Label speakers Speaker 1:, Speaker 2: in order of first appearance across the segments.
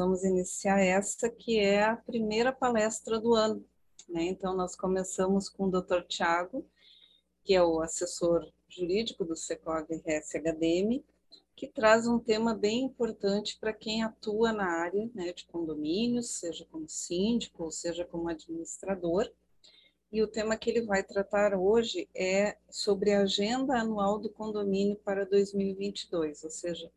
Speaker 1: Vamos iniciar essa que é a primeira palestra do ano. Né? Então, nós começamos com o Dr. Tiago, que é o assessor jurídico do Secov RSHDM, que traz um tema bem importante para quem atua na área né, de condomínios, seja como síndico, ou seja como administrador. E o tema que ele vai tratar hoje é sobre a agenda anual do condomínio para 2022, ou seja,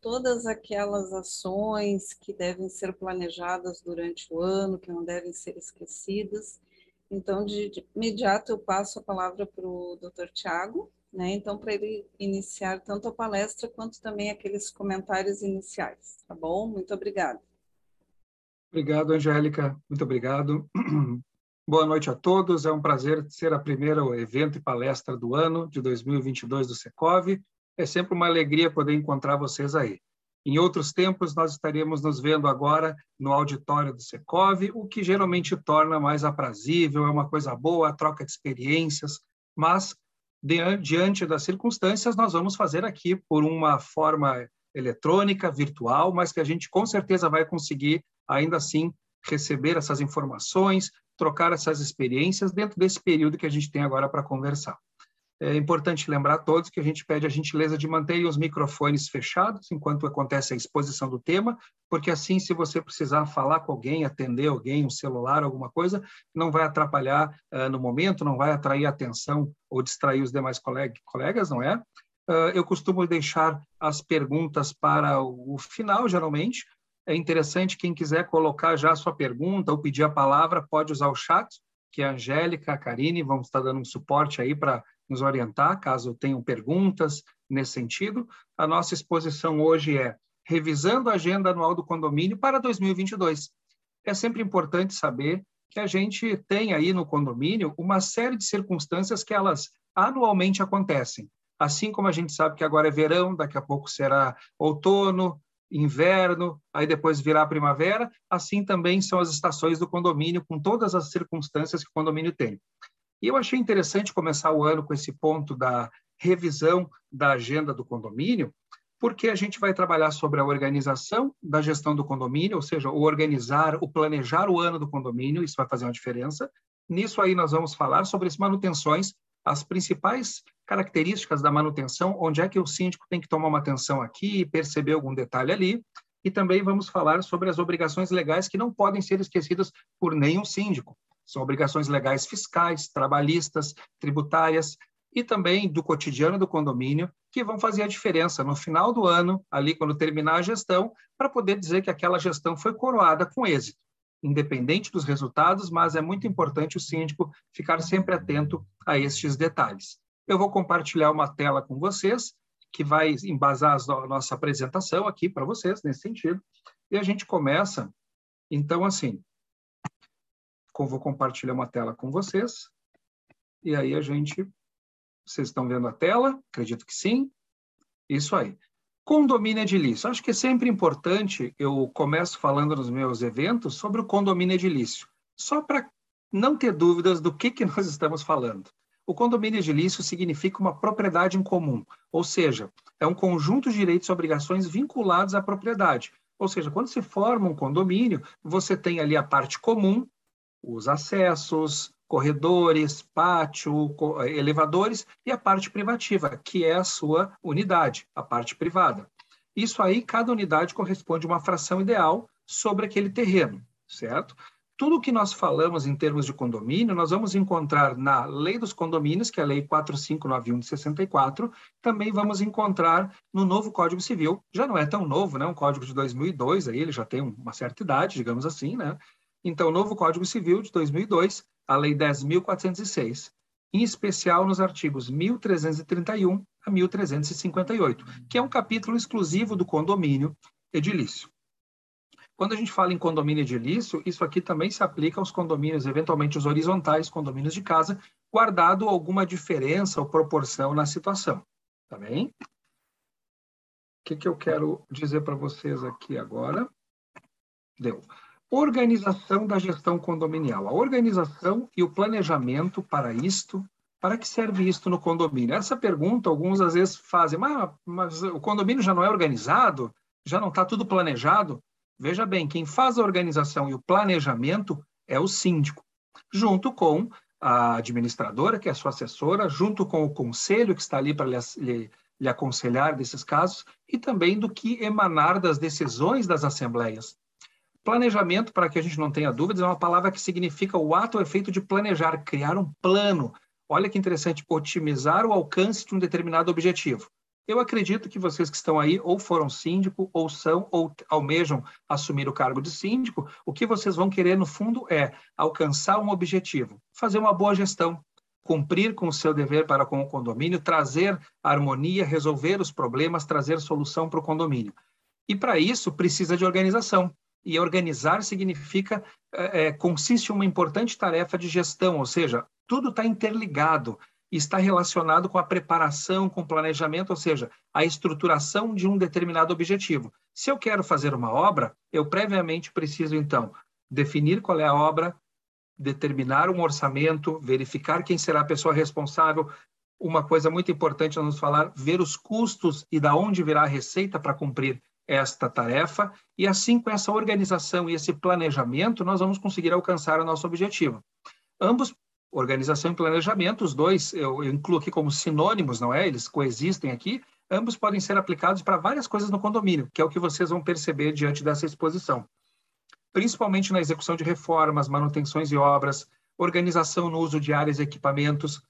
Speaker 1: todas aquelas ações que devem ser planejadas durante o ano, que não devem ser esquecidas. Então, de, de imediato, eu passo a palavra para o Dr. Tiago, né? Então, para ele iniciar tanto a palestra quanto também aqueles comentários iniciais, tá bom? Muito obrigada.
Speaker 2: Obrigado, Angélica. Muito obrigado. Boa noite a todos. É um prazer ser a primeira evento e palestra do ano de 2022 do Secov é sempre uma alegria poder encontrar vocês aí. Em outros tempos, nós estaríamos nos vendo agora no auditório do Secov, o que geralmente torna mais aprazível, é uma coisa boa, a troca de experiências, mas diante das circunstâncias, nós vamos fazer aqui por uma forma eletrônica, virtual, mas que a gente com certeza vai conseguir, ainda assim, receber essas informações, trocar essas experiências dentro desse período que a gente tem agora para conversar. É importante lembrar a todos que a gente pede a gentileza de manter os microfones fechados enquanto acontece a exposição do tema, porque assim, se você precisar falar com alguém, atender alguém, um celular, alguma coisa, não vai atrapalhar uh, no momento, não vai atrair atenção ou distrair os demais colegas, não é? Uh, eu costumo deixar as perguntas para o final, geralmente. É interessante, quem quiser colocar já a sua pergunta ou pedir a palavra, pode usar o chat, que a Angélica, a Karine vão estar dando um suporte aí para nos orientar, caso tenham perguntas nesse sentido. A nossa exposição hoje é Revisando a Agenda Anual do Condomínio para 2022. É sempre importante saber que a gente tem aí no condomínio uma série de circunstâncias que elas anualmente acontecem. Assim como a gente sabe que agora é verão, daqui a pouco será outono, inverno, aí depois virá primavera, assim também são as estações do condomínio, com todas as circunstâncias que o condomínio tem. E eu achei interessante começar o ano com esse ponto da revisão da agenda do condomínio, porque a gente vai trabalhar sobre a organização da gestão do condomínio, ou seja, o organizar, o planejar o ano do condomínio, isso vai fazer uma diferença. Nisso aí nós vamos falar sobre as manutenções, as principais características da manutenção, onde é que o síndico tem que tomar uma atenção aqui, perceber algum detalhe ali, e também vamos falar sobre as obrigações legais que não podem ser esquecidas por nenhum síndico. São obrigações legais fiscais, trabalhistas, tributárias e também do cotidiano do condomínio, que vão fazer a diferença no final do ano, ali quando terminar a gestão, para poder dizer que aquela gestão foi coroada com êxito, independente dos resultados, mas é muito importante o síndico ficar sempre atento a estes detalhes. Eu vou compartilhar uma tela com vocês, que vai embasar a nossa apresentação aqui para vocês, nesse sentido, e a gente começa, então, assim, vou compartilhar uma tela com vocês. E aí a gente. Vocês estão vendo a tela? Acredito que sim. Isso aí. Condomínio edilício. Acho que é sempre importante, eu começo falando nos meus eventos sobre o condomínio edilício, só para não ter dúvidas do que, que nós estamos falando. O condomínio edilício significa uma propriedade em comum, ou seja, é um conjunto de direitos e obrigações vinculados à propriedade. Ou seja, quando se forma um condomínio, você tem ali a parte comum, os acessos, corredores, pátio, elevadores e a parte privativa, que é a sua unidade, a parte privada. Isso aí, cada unidade corresponde a uma fração ideal sobre aquele terreno, certo? Tudo que nós falamos em termos de condomínio, nós vamos encontrar na Lei dos Condomínios, que é a Lei 4591 de 64, também vamos encontrar no novo Código Civil. Já não é tão novo, né? Um código de 2002, aí ele já tem uma certa idade, digamos assim, né? Então, o novo Código Civil de 2002, a Lei 10.406, em especial nos artigos 1331 a 1358, que é um capítulo exclusivo do condomínio edilício. Quando a gente fala em condomínio edilício, isso aqui também se aplica aos condomínios, eventualmente os horizontais, condomínios de casa, guardado alguma diferença ou proporção na situação. Tá bem? O que, que eu quero dizer para vocês aqui agora? Deu. Organização da gestão condominial. A organização e o planejamento para isto, para que serve isto no condomínio? Essa pergunta alguns às vezes fazem, mas, mas o condomínio já não é organizado? Já não está tudo planejado? Veja bem, quem faz a organização e o planejamento é o síndico, junto com a administradora, que é a sua assessora, junto com o conselho que está ali para lhe, lhe, aconselhar desses casos, e também do que emanar das decisões das assembleias. Planejamento, para que a gente não tenha dúvidas, é uma palavra que significa o ato ou efeito de planejar, criar um plano. Olha que interessante, otimizar o alcance de um determinado objetivo. Eu acredito que vocês que estão aí ou foram síndico, ou são, ou almejam assumir o cargo de síndico, o que vocês vão querer, no fundo, é alcançar um objetivo, fazer uma boa gestão, cumprir com o seu dever para com o condomínio, trazer harmonia, resolver os problemas, trazer solução para o condomínio. E para isso precisa de organização. E organizar significa, é, consiste em uma importante tarefa de gestão, ou seja, tudo está interligado está relacionado com a preparação, com o planejamento, ou seja, a estruturação de um determinado objetivo. Se eu quero fazer uma obra, eu previamente preciso, então, definir qual é a obra, determinar um orçamento, verificar quem será a pessoa responsável. Uma coisa muito importante a nos falar, ver os custos e da onde virá a receita para cumprir esta tarefa, e assim, com essa organização e esse planejamento, nós vamos conseguir alcançar o nosso objetivo. Ambos organização e planejamento, os dois eu, eu, incluo aqui como sinônimos, não é? Eles coexistem aqui. Ambos podem ser aplicados para várias coisas no condomínio, que é o que vocês vão perceber diante dessa exposição. Principalmente na execução de reformas, manutenções e obras, organização no uso de áreas e equipamentos.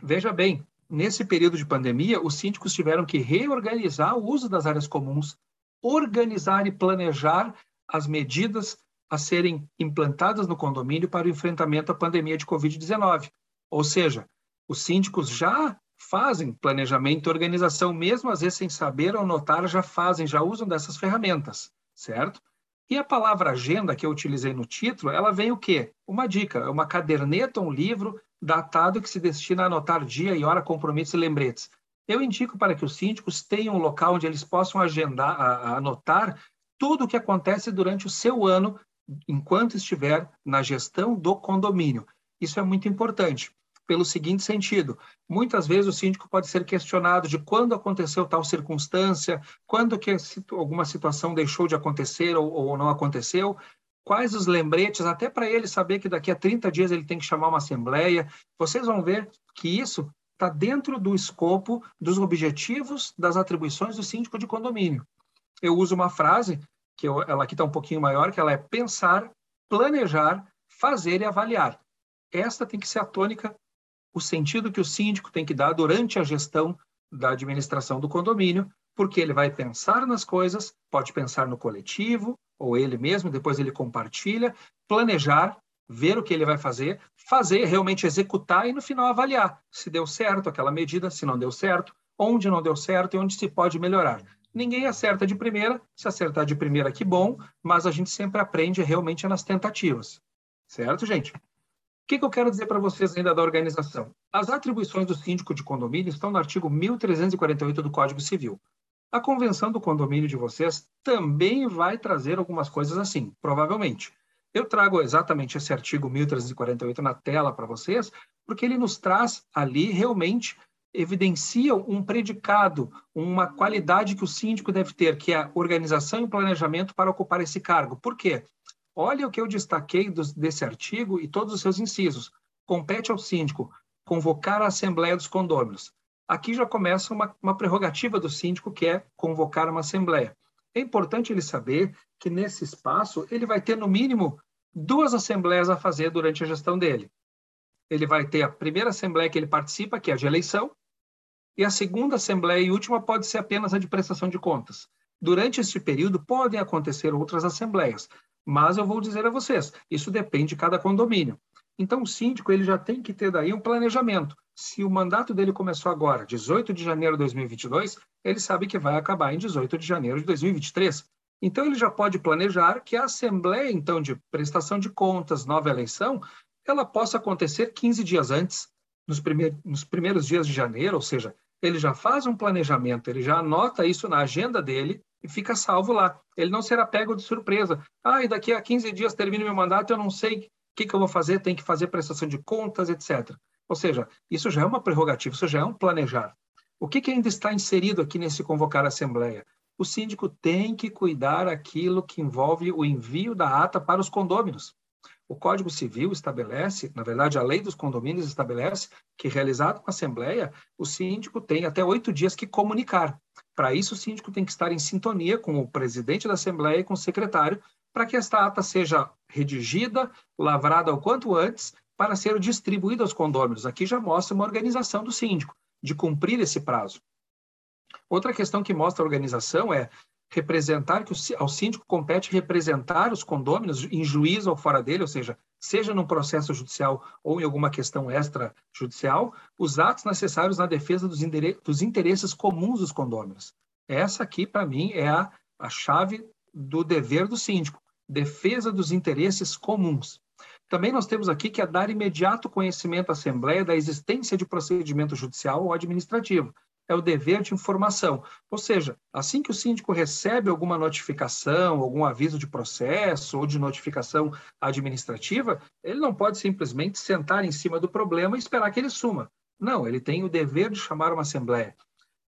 Speaker 2: Veja bem, nesse período de pandemia, os síndicos tiveram que reorganizar o uso das áreas comuns, organizar e planejar as medidas a serem implantadas no condomínio para o enfrentamento à pandemia de Covid-19. Ou seja, os síndicos já fazem planejamento e organização, mesmo às vezes sem saber ou notar, já fazem, já usam dessas ferramentas, certo? E a palavra agenda que eu utilizei no título, ela vem o quê? Uma dica, é uma caderneta, um livro datado que se destina a anotar dia e hora, compromissos e lembretes. Eu indico para que os síndicos tenham um local onde eles possam agendar, a, a anotar tudo o que acontece durante o seu ano enquanto estiver na gestão do condomínio. Isso é muito importante, pelo seguinte sentido: muitas vezes o síndico pode ser questionado de quando aconteceu tal circunstância, quando que alguma situação deixou de acontecer ou, ou não aconteceu, quais os lembretes, até para ele saber que daqui a 30 dias ele tem que chamar uma assembleia. Vocês vão ver que isso está dentro do escopo dos objetivos das atribuições do síndico de condomínio. Eu uso uma frase que eu, ela aqui está um pouquinho maior, que ela é pensar, planejar, fazer e avaliar. Esta tem que ser a tônica, o sentido que o síndico tem que dar durante a gestão da administração do condomínio, porque ele vai pensar nas coisas, pode pensar no coletivo, ou ele mesmo, depois ele compartilha, planejar, ver o que ele vai fazer, fazer, realmente executar e no final avaliar se deu certo aquela medida, se não deu certo, onde não deu certo e onde se pode melhorar. Ninguém acerta de primeira, se acertar de primeira, que bom, mas a gente sempre aprende realmente nas tentativas. Certo, gente? O que, que eu quero dizer para vocês ainda da organização? As atribuições do síndico de condomínio estão no artigo 1348 do Código Civil. A convenção do condomínio de vocês também vai trazer algumas coisas assim, provavelmente. Eu trago exatamente esse artigo 1348 na tela para vocês, porque ele nos traz ali realmente evidenciam um predicado, uma qualidade que o síndico deve ter, que é a organização e planejamento para ocupar esse cargo. Por quê? Olha o que eu destaquei desse artigo e todos os seus incisos. Compete ao síndico convocar a Assembleia dos Condôminos. Aqui já começa uma, uma prerrogativa do síndico, que é convocar uma Assembleia. É importante ele saber que nesse espaço ele vai ter, no mínimo, duas assembleias a fazer durante a gestão dele. Ele vai ter a primeira assembleia que ele participa, que é a de eleição, e a segunda assembleia e última pode ser apenas a de prestação de contas. Durante este período podem acontecer outras assembleias, mas eu vou dizer a vocês, isso depende de cada condomínio. Então o síndico ele já tem que ter daí um planejamento. Se o mandato dele começou agora, 18 de janeiro de 2022, ele sabe que vai acabar em 18 de janeiro de 2023. Então ele já pode planejar que a assembleia então de prestação de contas, nova eleição, ela possa acontecer 15 dias antes, nos, primeiros, nos primeiros dias de janeiro, ou seja, ele já faz um planejamento, ele já anota isso na agenda dele e fica salvo lá. Ele não será pego de surpresa. Ah, e daqui a 15 dias termina meu mandato, eu não sei o que, que eu vou fazer, tem que fazer prestação de contas, etc. Ou seja, isso já é uma prerrogativa, isso já é um planejar. O que, que ainda está inserido aqui nesse convocar a Assembleia? o síndico tem que cuidar aquilo que envolve o envio da ata para os condôminos. O Código Civil estabelece, na verdade, a lei dos condomínios estabelece que, realizado uma assembleia, o síndico tem até oito dias que comunicar. Para isso, o síndico tem que estar em sintonia com o presidente da assembleia e com o secretário, para que esta ata seja redigida, lavrada o quanto antes, para ser distribuída aos condôminos. Aqui já mostra uma organização do síndico, de cumprir esse prazo. Outra questão que mostra a organização é representar que ao síndico compete representar os condôminos em juízo ou fora dele, ou seja, seja num processo judicial ou em alguma questão extrajudicial, os atos necessários na defesa dos, dos interesses comuns dos condôminos. Essa aqui, para mim, é a, a chave do dever do síndico, defesa dos interesses comuns. Também nós temos aqui que é dar imediato conhecimento à Assembleia da existência de procedimento judicial ou administrativo, é o dever de informação. Ou seja, assim que o síndico recebe alguma notificação, algum aviso de processo ou de notificação administrativa, ele não pode simplesmente sentar em cima do problema e esperar que ele suma. Não, ele tem o dever de chamar uma assembleia.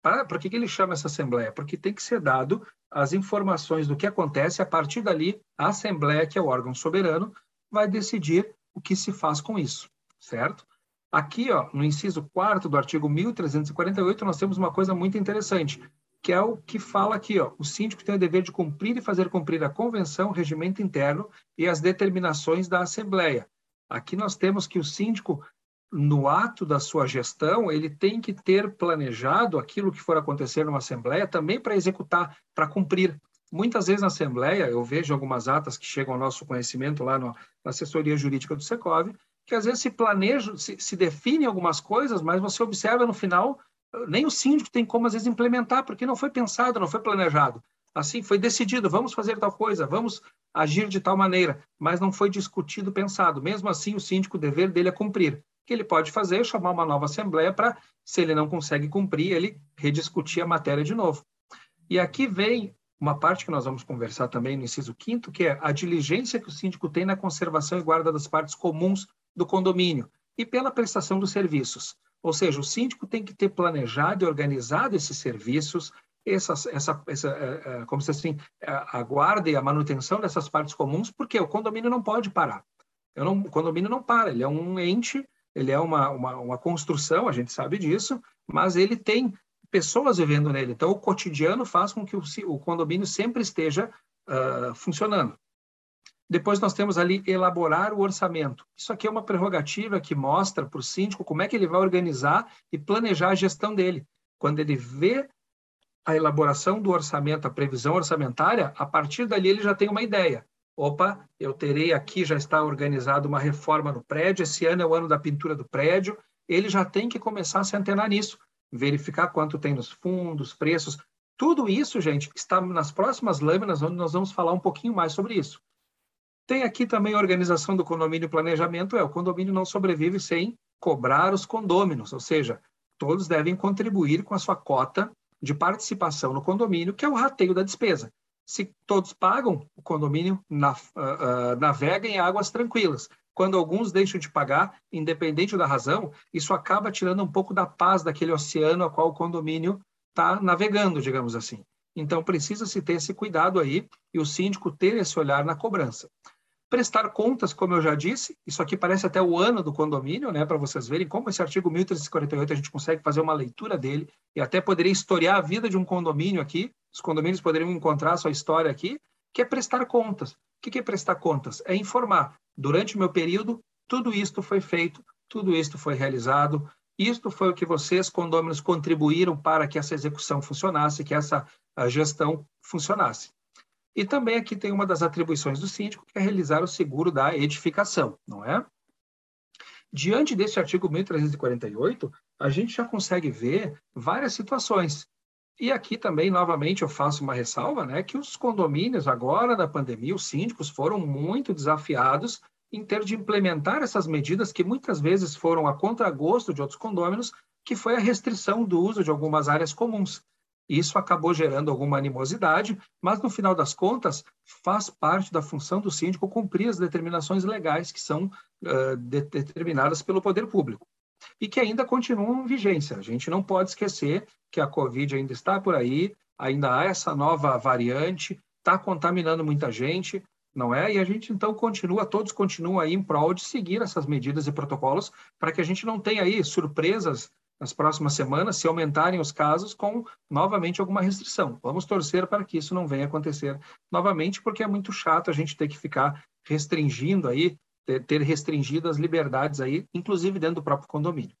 Speaker 2: Para, por que, que ele chama essa assembleia? Porque tem que ser dado as informações do que acontece, a partir dali, a assembleia, que é o órgão soberano, vai decidir o que se faz com isso, certo? Aqui, ó, no inciso 4 do artigo 1348, nós temos uma coisa muito interessante, que é o que fala aqui, ó, o síndico tem o dever de cumprir e fazer cumprir a convenção, o regimento interno e as determinações da Assembleia. Aqui nós temos que o síndico, no ato da sua gestão, ele tem que ter planejado aquilo que for acontecer numa Assembleia também para executar, para cumprir. Muitas vezes na Assembleia, eu vejo algumas atas que chegam ao nosso conhecimento lá no, na assessoria jurídica do Secov, que às vezes se planeja, se, se define algumas coisas, mas você observa no final, nem o síndico tem como às vezes implementar, porque não foi pensado, não foi planejado. Assim, foi decidido, vamos fazer tal coisa, vamos agir de tal maneira, mas não foi discutido, pensado. Mesmo assim, o síndico, o dever dele é cumprir. O que ele pode fazer é chamar uma nova assembleia para, se ele não consegue cumprir, ele rediscutir a matéria de novo. E aqui vem uma parte que nós vamos conversar também no inciso quinto, que é a diligência que o síndico tem na conservação e guarda das partes comuns do condomínio e pela prestação dos serviços. Ou seja, o síndico tem que ter planejado e organizado esses serviços, essa, essa, essa é, é, como se assim, a guarda e a manutenção dessas partes comuns, porque o condomínio não pode parar. Não, o condomínio não para, ele é um ente, ele é uma, uma, uma construção, a gente sabe disso, mas ele tem pessoas vivendo nele. Então, o cotidiano faz com que o, o condomínio sempre esteja uh, funcionando. Depois nós temos ali elaborar o orçamento. Isso aqui é uma prerrogativa que mostra para o síndico como é que ele vai organizar e planejar a gestão dele. Quando ele vê a elaboração do orçamento, a previsão orçamentária, a partir dali ele já tem uma ideia. Opa, eu terei aqui, já está organizado uma reforma no prédio, esse ano é o ano da pintura do prédio, ele já tem que começar a se antenar nisso, verificar quanto tem nos fundos, preços. Tudo isso, gente, está nas próximas lâminas, onde nós vamos falar um pouquinho mais sobre isso. Tem aqui também a organização do condomínio planejamento, é o condomínio não sobrevive sem cobrar os condôminos, ou seja, todos devem contribuir com a sua cota de participação no condomínio, que é o rateio da despesa. Se todos pagam, o condomínio na, uh, uh, navega em águas tranquilas. Quando alguns deixam de pagar, independente da razão, isso acaba tirando um pouco da paz daquele oceano a qual o condomínio está navegando, digamos assim. Então, precisa-se ter esse cuidado aí e o síndico ter esse olhar na cobrança. Prestar contas, como eu já disse, isso aqui parece até o ano do condomínio, né, para vocês verem como esse artigo 1348 a gente consegue fazer uma leitura dele e até poderia historiar a vida de um condomínio aqui, os condomínios poderiam encontrar sua história aqui, que é prestar contas. O que é prestar contas? É informar, durante o meu período, tudo isto foi feito, tudo isto foi realizado, isto foi o que vocês, condôminos, contribuíram para que essa execução funcionasse, que essa gestão funcionasse. E também aqui tem uma das atribuições do síndico, que é realizar o seguro da edificação, não é? Diante desse artigo 1348, a gente já consegue ver várias situações. E aqui também, novamente, eu faço uma ressalva, né, que os condomínios, agora da pandemia, os síndicos foram muito desafiados em ter de implementar essas medidas que muitas vezes foram a contragosto de outros condôminos, que foi a restrição do uso de algumas áreas comuns. Isso acabou gerando alguma animosidade, mas no final das contas faz parte da função do síndico cumprir as determinações legais que são uh, determinadas pelo poder público e que ainda continuam em vigência. A gente não pode esquecer que a Covid ainda está por aí, ainda há essa nova variante, está contaminando muita gente, não é? E a gente então continua, todos continuam aí em prol de seguir essas medidas e protocolos para que a gente não tenha aí surpresas nas próximas semanas se aumentarem os casos com novamente alguma restrição. Vamos torcer para que isso não venha acontecer novamente, porque é muito chato a gente ter que ficar restringindo aí, ter restringido as liberdades aí, inclusive dentro do próprio condomínio.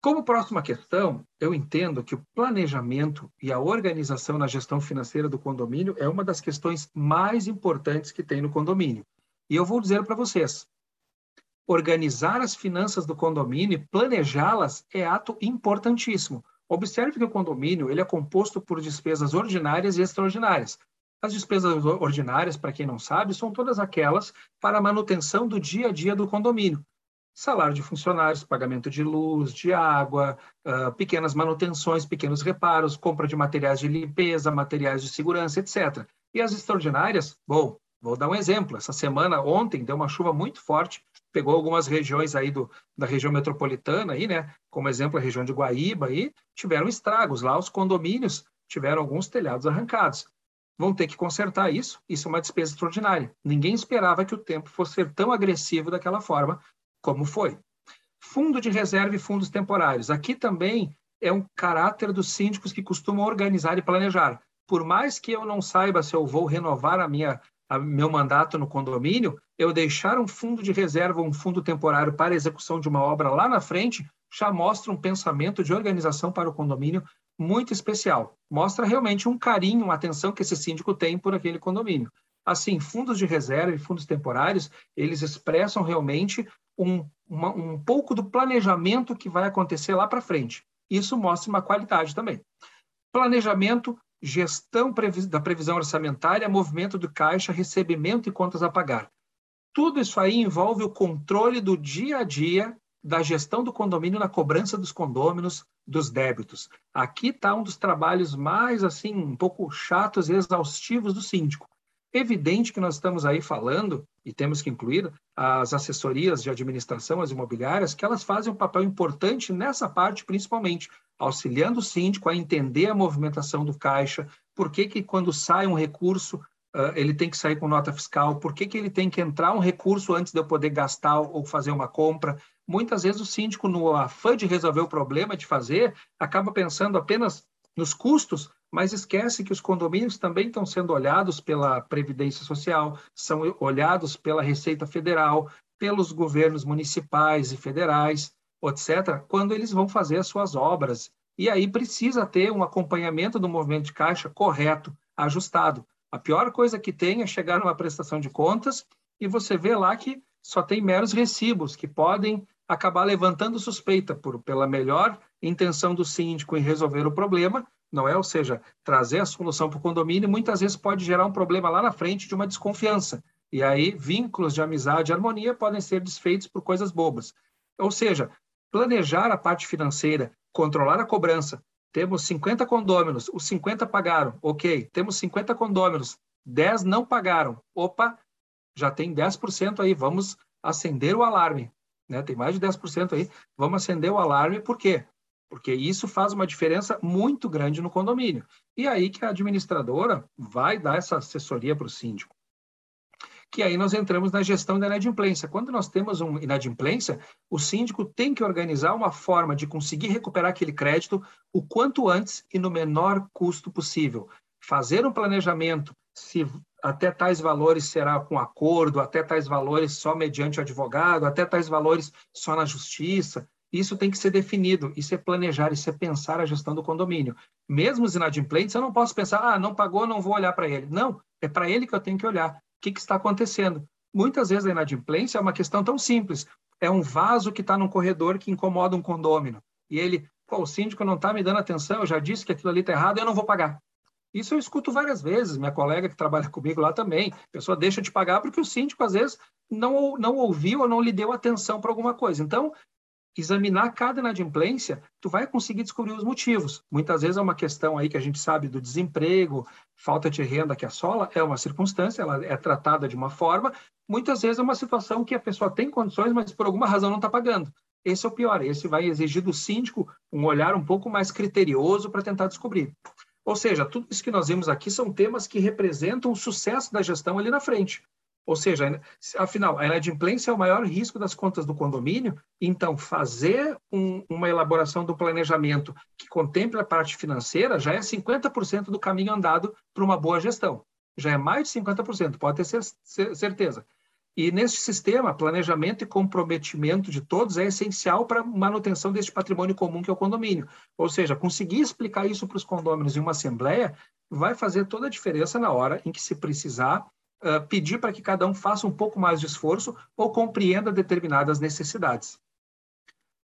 Speaker 2: Como próxima questão, eu entendo que o planejamento e a organização na gestão financeira do condomínio é uma das questões mais importantes que tem no condomínio. E eu vou dizer para vocês, organizar as finanças do condomínio e planejá-las é ato importantíssimo. Observe que o condomínio ele é composto por despesas ordinárias e extraordinárias. As despesas ordinárias, para quem não sabe, são todas aquelas para a manutenção do dia a dia do condomínio salário de funcionários, pagamento de luz, de água, uh, pequenas manutenções, pequenos reparos, compra de materiais de limpeza, materiais de segurança, etc. E as extraordinárias, bom, vou dar um exemplo. Essa semana, ontem, deu uma chuva muito forte, pegou algumas regiões aí do, da região metropolitana, aí, né? como exemplo a região de Guaíba, e tiveram estragos lá, os condomínios tiveram alguns telhados arrancados. Vão ter que consertar isso, isso é uma despesa extraordinária. Ninguém esperava que o tempo fosse ser tão agressivo daquela forma, como foi. Fundo de reserva e fundos temporários. Aqui também é um caráter dos síndicos que costumam organizar e planejar. Por mais que eu não saiba se eu vou renovar a minha a meu mandato no condomínio, eu deixar um fundo de reserva, um fundo temporário para execução de uma obra lá na frente, já mostra um pensamento de organização para o condomínio muito especial. Mostra realmente um carinho, uma atenção que esse síndico tem por aquele condomínio. Assim, fundos de reserva e fundos temporários, eles expressam realmente um, uma, um pouco do planejamento que vai acontecer lá para frente. Isso mostra uma qualidade também. Planejamento, gestão da previsão orçamentária, movimento do caixa, recebimento e contas a pagar. Tudo isso aí envolve o controle do dia a dia da gestão do condomínio na cobrança dos condôminos, dos débitos. Aqui está um dos trabalhos mais assim um pouco chatos e exaustivos do síndico. Evidente que nós estamos aí falando, e temos que incluir, as assessorias de administração, as imobiliárias, que elas fazem um papel importante nessa parte, principalmente, auxiliando o síndico a entender a movimentação do caixa, por que, que quando sai um recurso, uh, ele tem que sair com nota fiscal, por que, que ele tem que entrar um recurso antes de eu poder gastar ou fazer uma compra. Muitas vezes o síndico, no afã de resolver o problema, de fazer, acaba pensando apenas nos custos, mas esquece que os condomínios também estão sendo olhados pela Previdência Social, são olhados pela Receita Federal, pelos governos municipais e federais, etc., quando eles vão fazer as suas obras. E aí precisa ter um acompanhamento do movimento de caixa correto, ajustado. A pior coisa que tem é chegar numa prestação de contas e você vê lá que só tem meros recibos que podem acabar levantando suspeita por, pela melhor intenção do síndico em resolver o problema, não é? Ou seja, trazer a solução para o condomínio muitas vezes pode gerar um problema lá na frente de uma desconfiança. E aí, vínculos de amizade e harmonia podem ser desfeitos por coisas bobas. Ou seja, planejar a parte financeira, controlar a cobrança. Temos 50 condôminos, os 50 pagaram, ok. Temos 50 condôminos, 10 não pagaram. Opa, já tem 10% aí, vamos acender o alarme. Né? Tem mais de 10% aí, vamos acender o alarme, por quê? porque isso faz uma diferença muito grande no condomínio. E aí que a administradora vai dar essa assessoria para o síndico. Que aí nós entramos na gestão da inadimplência. Quando nós temos uma inadimplência, o síndico tem que organizar uma forma de conseguir recuperar aquele crédito o quanto antes e no menor custo possível. Fazer um planejamento, se até tais valores será com acordo, até tais valores só mediante advogado, até tais valores só na justiça, isso tem que ser definido, isso é planejar, isso é pensar a gestão do condomínio. Mesmo os inadimplentes, eu não posso pensar, ah, não pagou, não vou olhar para ele. Não, é para ele que eu tenho que olhar. O que, que está acontecendo? Muitas vezes a inadimplência é uma questão tão simples. É um vaso que está num corredor que incomoda um condômino. E ele, pô, o síndico não está me dando atenção, eu já disse que aquilo ali está errado, eu não vou pagar. Isso eu escuto várias vezes, minha colega que trabalha comigo lá também. A pessoa deixa de pagar porque o síndico, às vezes, não, não ouviu ou não lhe deu atenção para alguma coisa. Então, examinar cada inadimplência, tu vai conseguir descobrir os motivos. Muitas vezes é uma questão aí que a gente sabe do desemprego, falta de renda que assola, é uma circunstância, ela é tratada de uma forma. Muitas vezes é uma situação que a pessoa tem condições, mas por alguma razão não está pagando. Esse é o pior, esse vai exigir do síndico um olhar um pouco mais criterioso para tentar descobrir. Ou seja, tudo isso que nós vimos aqui são temas que representam o sucesso da gestão ali na frente. Ou seja, afinal, a inadimplência é o maior risco das contas do condomínio, então fazer um, uma elaboração do planejamento que contemple a parte financeira já é 50% do caminho andado para uma boa gestão. Já é mais de 50%, pode ter certeza. E nesse sistema, planejamento e comprometimento de todos é essencial para manutenção deste patrimônio comum que é o condomínio. Ou seja, conseguir explicar isso para os condôminos em uma assembleia vai fazer toda a diferença na hora em que se precisar uh, pedir para que cada um faça um pouco mais de esforço ou compreenda determinadas necessidades.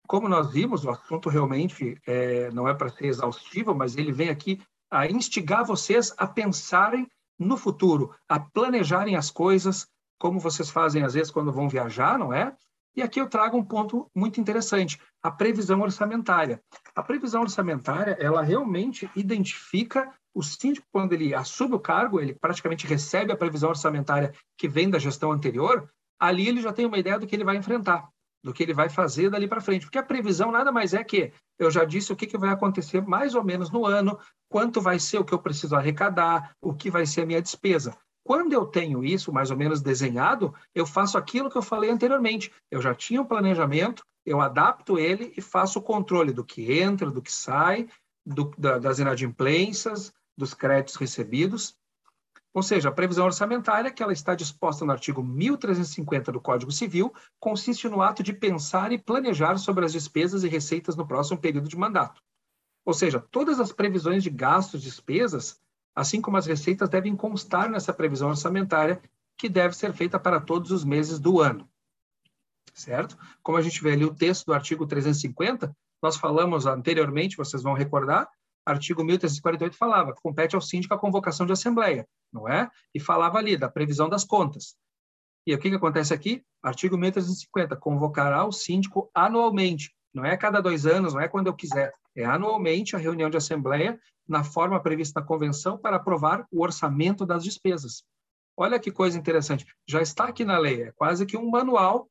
Speaker 2: Como nós vimos, o assunto realmente é, não é para ser exaustivo, mas ele vem aqui a instigar vocês a pensarem no futuro, a planejarem as coisas, como vocês fazem às vezes quando vão viajar, não é? E aqui eu trago um ponto muito interessante, a previsão orçamentária. A previsão orçamentária, ela realmente identifica o síndico, quando ele assume o cargo, ele praticamente recebe a previsão orçamentária que vem da gestão anterior, ali ele já tem uma ideia do que ele vai enfrentar, do que ele vai fazer dali para frente. Porque a previsão nada mais é que eu já disse o que, que vai acontecer mais ou menos no ano, quanto vai ser o que eu preciso arrecadar, o que vai ser a minha despesa. Quando eu tenho isso mais ou menos desenhado, eu faço aquilo que eu falei anteriormente. Eu já tinha um planejamento, eu adapto ele e faço o controle do que entra, do que sai, do, da, das inadimplências, dos créditos recebidos. Ou seja, a previsão orçamentária, que ela está disposta no artigo 1350 do Código Civil, consiste no ato de pensar e planejar sobre as despesas e receitas no próximo período de mandato. Ou seja, todas as previsões de gastos e despesas, assim como as receitas, devem constar nessa previsão orçamentária, que deve ser feita para todos os meses do ano. Certo? Como a gente vê ali o texto do artigo 350, nós falamos anteriormente, vocês vão recordar, artigo 1348 falava, compete ao síndico a convocação de assembleia, não é? E falava ali da previsão das contas. E o que, que acontece aqui? Artigo 1350, convocará o síndico anualmente, não é cada dois anos, não é quando eu quiser, é anualmente a reunião de assembleia na forma prevista na convenção para aprovar o orçamento das despesas. Olha que coisa interessante, já está aqui na lei, é quase que um manual,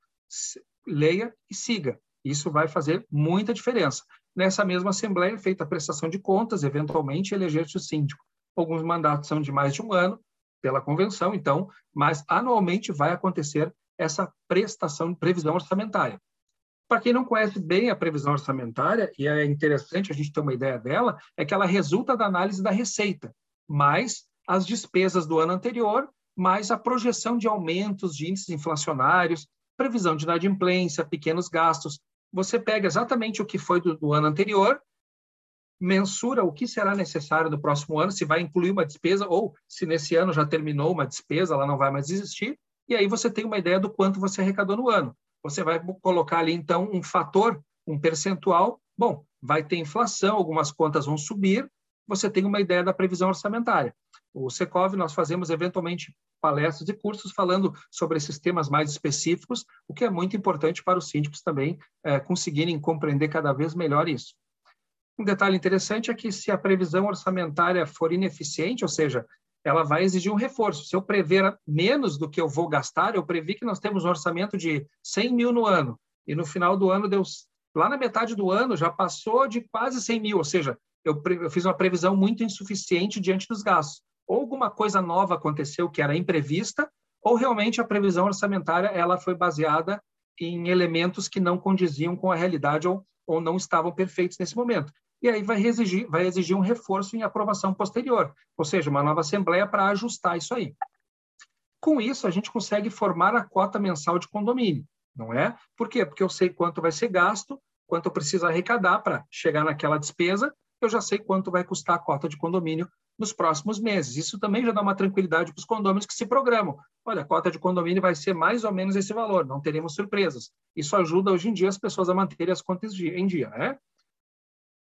Speaker 2: leia e siga. Isso vai fazer muita diferença. Nessa mesma Assembleia, feita a prestação de contas, eventualmente eleger-se o síndico. Alguns mandatos são de mais de um ano, pela convenção, então, mas anualmente vai acontecer essa prestação, previsão orçamentária. Para quem não conhece bem a previsão orçamentária, e é interessante a gente ter uma ideia dela, é que ela resulta da análise da receita, mais as despesas do ano anterior, mais a projeção de aumentos de índices inflacionários, previsão de inadimplência, pequenos gastos, você pega exatamente o que foi do, do ano anterior, mensura o que será necessário no próximo ano, se vai incluir uma despesa ou se nesse ano já terminou uma despesa, ela não vai mais existir, e aí você tem uma ideia do quanto você arrecadou no ano. Você vai colocar ali, então, um fator, um percentual. Bom, vai ter inflação, algumas contas vão subir, você tem uma ideia da previsão orçamentária. O Secov, nós fazemos eventualmente palestras e cursos falando sobre esses temas mais específicos, o que é muito importante para os síndicos também é, conseguirem compreender cada vez melhor isso. Um detalhe interessante é que se a previsão orçamentária for ineficiente, ou seja, ela vai exigir um reforço. Se eu prever menos do que eu vou gastar, eu previ que nós temos um orçamento de 100 mil no ano, e no final do ano deu lá na metade do ano já passou de quase 100 mil, ou seja, eu, eu fiz uma previsão muito insuficiente diante dos gastos ou alguma coisa nova aconteceu que era imprevista, ou realmente a previsão orçamentária ela foi baseada em elementos que não condiziam com a realidade ou, ou não estavam perfeitos nesse momento. E aí vai exigir, vai exigir um reforço em aprovação posterior, ou seja, uma nova assembleia para ajustar isso aí. Com isso, a gente consegue formar a cota mensal de condomínio, não é? Por quê? Porque eu sei quanto vai ser gasto, quanto eu preciso arrecadar para chegar naquela despesa, eu já sei quanto vai custar a cota de condomínio nos próximos meses. Isso também já dá uma tranquilidade para os condôminos que se programam. Olha, a cota de condomínio vai ser mais ou menos esse valor, não teremos surpresas. Isso ajuda hoje em dia as pessoas a manterem as contas em dia, né?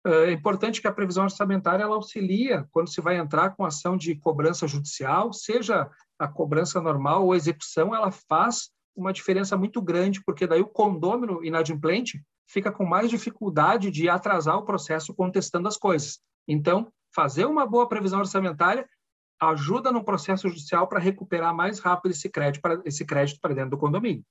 Speaker 2: É importante que a previsão orçamentária ela auxilia quando se vai entrar com ação de cobrança judicial, seja a cobrança normal ou execução, ela faz uma diferença muito grande, porque daí o condômino inadimplente fica com mais dificuldade de atrasar o processo contestando as coisas. Então, fazer uma boa previsão orçamentária ajuda no processo judicial para recuperar mais rápido esse crédito para esse crédito para dentro do condomínio.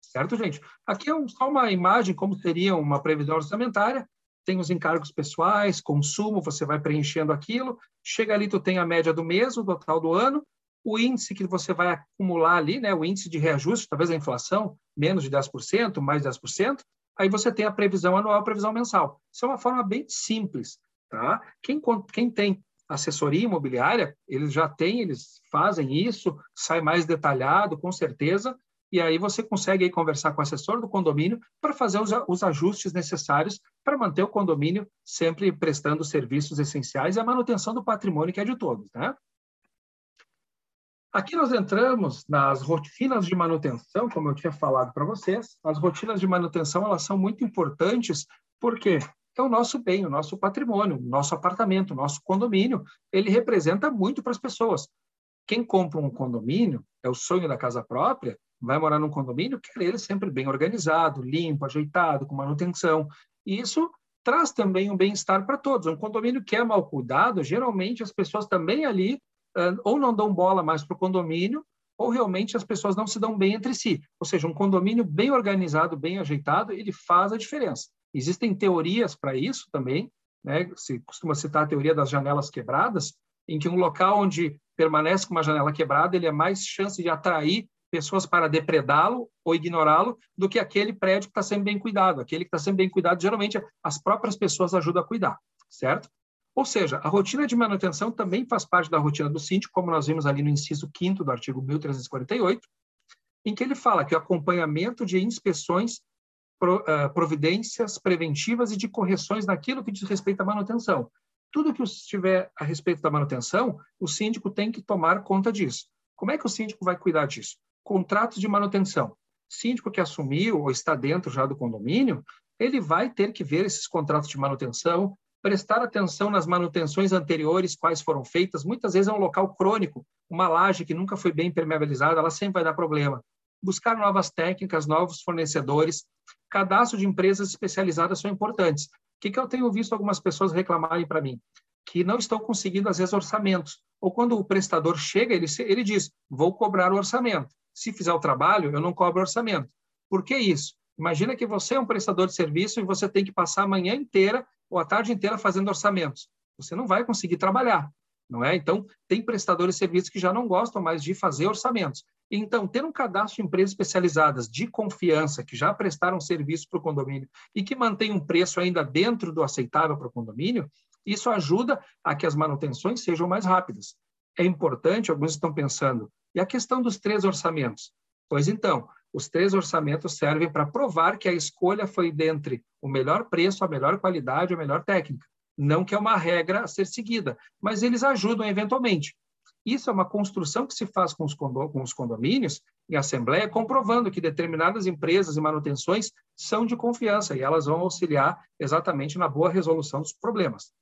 Speaker 2: Certo, gente? Aqui é só uma imagem como seria uma previsão orçamentária. Tem os encargos pessoais, consumo, você vai preenchendo aquilo, chega ali, tu tem a média do mês, o total do ano, o índice que você vai acumular ali, né, o índice de reajuste, talvez a inflação, menos de 10%, mais de 10%, aí você tem a previsão anual, a previsão mensal. Isso é uma forma bem simples, tá? Quem, quem tem assessoria imobiliária, eles já têm, eles fazem isso, sai mais detalhado, com certeza, e aí você consegue aí conversar com o assessor do condomínio para fazer os, os ajustes necessários para manter o condomínio sempre prestando serviços essenciais e a manutenção do patrimônio que é de todos, né? Aqui nós entramos nas rotinas de manutenção, como eu tinha falado para vocês. As rotinas de manutenção elas são muito importantes porque é o nosso bem, o nosso patrimônio, o nosso apartamento, o nosso condomínio. Ele representa muito para as pessoas. Quem compra um condomínio, é o sonho da casa própria, vai morar num condomínio, quer ele sempre bem organizado, limpo, ajeitado, com manutenção. E isso traz também um bem-estar para todos. Um condomínio que é mal cuidado, geralmente as pessoas também ali ou não dão bola mais para o condomínio, ou realmente as pessoas não se dão bem entre si. Ou seja, um condomínio bem organizado, bem ajeitado, ele faz a diferença. Existem teorias para isso também, né? se costuma citar a teoria das janelas quebradas, em que um local onde permanece com uma janela quebrada, ele é mais chance de atrair pessoas para depredá-lo ou ignorá-lo do que aquele prédio que está sempre bem cuidado. Aquele que está sempre bem cuidado, geralmente as próprias pessoas ajudam a cuidar, certo? Ou seja, a rotina de manutenção também faz parte da rotina do síndico, como nós vimos ali no inciso 5 do artigo 1348, em que ele fala que o acompanhamento de inspeções, providências preventivas e de correções naquilo que diz respeito à manutenção. Tudo que estiver a respeito da manutenção, o síndico tem que tomar conta disso. Como é que o síndico vai cuidar disso? Contratos de manutenção. Síndico que assumiu ou está dentro já do condomínio, ele vai ter que ver esses contratos de manutenção, prestar atenção nas manutenções anteriores, quais foram feitas. Muitas vezes é um local crônico, uma laje que nunca foi bem impermeabilizada, ela sempre vai dar problema. Buscar novas técnicas, novos fornecedores. Cadastro de empresas especializadas são importantes. O que, que eu tenho visto algumas pessoas reclamarem para mim? Que não estão conseguindo, às vezes, orçamentos. Ou quando o prestador chega, ele, ele diz: vou cobrar o orçamento. Se fizer o trabalho, eu não cobro orçamento. Por que isso? Imagina que você é um prestador de serviço e você tem que passar a manhã inteira ou a tarde inteira fazendo orçamentos. Você não vai conseguir trabalhar, não é? Então, tem prestadores de serviços que já não gostam mais de fazer orçamentos. Então, ter um cadastro de empresas especializadas de confiança, que já prestaram serviço para o condomínio e que mantém um preço ainda dentro do aceitável para o condomínio, isso ajuda a que as manutenções sejam mais rápidas. É importante, alguns estão pensando, e a questão dos três orçamentos? Pois então, os três orçamentos servem para provar que a escolha foi dentre o melhor preço, a melhor qualidade, a melhor técnica. Não que é uma regra a ser seguida, mas eles ajudam eventualmente. Isso é uma construção que se faz com os, com os condomínios, em assembleia, comprovando que determinadas empresas e manutenções são de confiança e elas vão auxiliar exatamente na boa resolução dos problemas.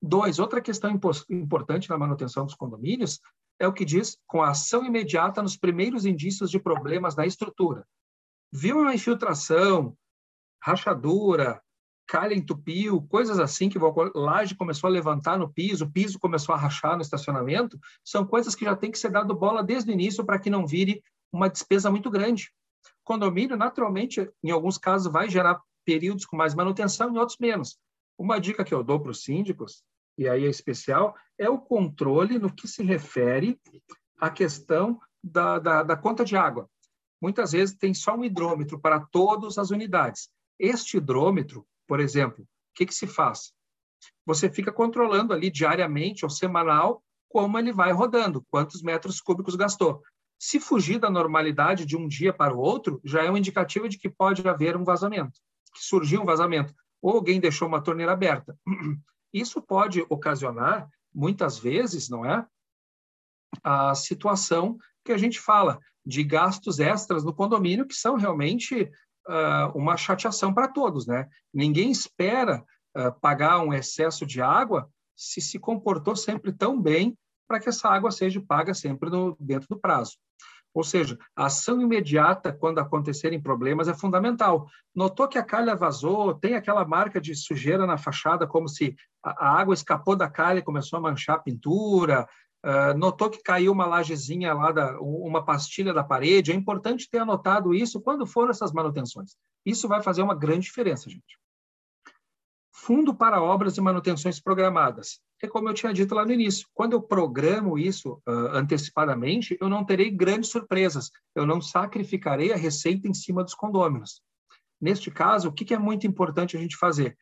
Speaker 2: Dois, outra questão importante na manutenção dos condomínios é o que diz com a ação imediata nos primeiros indícios de problemas na estrutura. Viu uma infiltração, rachadura, calha entupiu, coisas assim que a laje começou a levantar no piso, o piso começou a rachar no estacionamento, são coisas que já tem que ser dado bola desde o início para que não vire uma despesa muito grande. Condomínio, naturalmente, em alguns casos, vai gerar períodos com mais manutenção, em outros menos. Uma dica que eu dou para os síndicos e aí é especial, é o controle no que se refere à questão da, da, da conta de água. Muitas vezes tem só um hidrômetro para todas as unidades. Este hidrômetro, por exemplo, o que, que se faz? Você fica controlando ali diariamente ou semanal como ele vai rodando, quantos metros cúbicos gastou. Se fugir da normalidade de um dia para o outro, já é um indicativo de que pode haver um vazamento, que surgiu um vazamento, ou alguém deixou uma torneira aberta. Isso pode ocasionar, muitas vezes, não é? A situação que a gente fala de gastos extras no condomínio, que são realmente uh, uma chateação para todos, né? Ninguém espera uh, pagar um excesso de água se se comportou sempre tão bem para que essa água seja paga sempre no, dentro do prazo. Ou seja, a ação imediata quando acontecerem problemas é fundamental. Notou que a calha vazou, tem aquela marca de sujeira na fachada, como se a, água escapou da calha e começou a manchar a pintura. Uh, notou que caiu uma lajezinha lá, da, uma pastilha da parede. É importante ter anotado isso quando foram essas manutenções. Isso vai fazer uma grande diferença, gente. Fundo para obras e manutenções programadas. É como eu tinha dito lá no início, quando eu programo isso uh, antecipadamente, eu não terei grandes surpresas, eu não sacrificarei a receita em cima dos condôminos. Neste caso, o que, que é muito importante a gente fazer?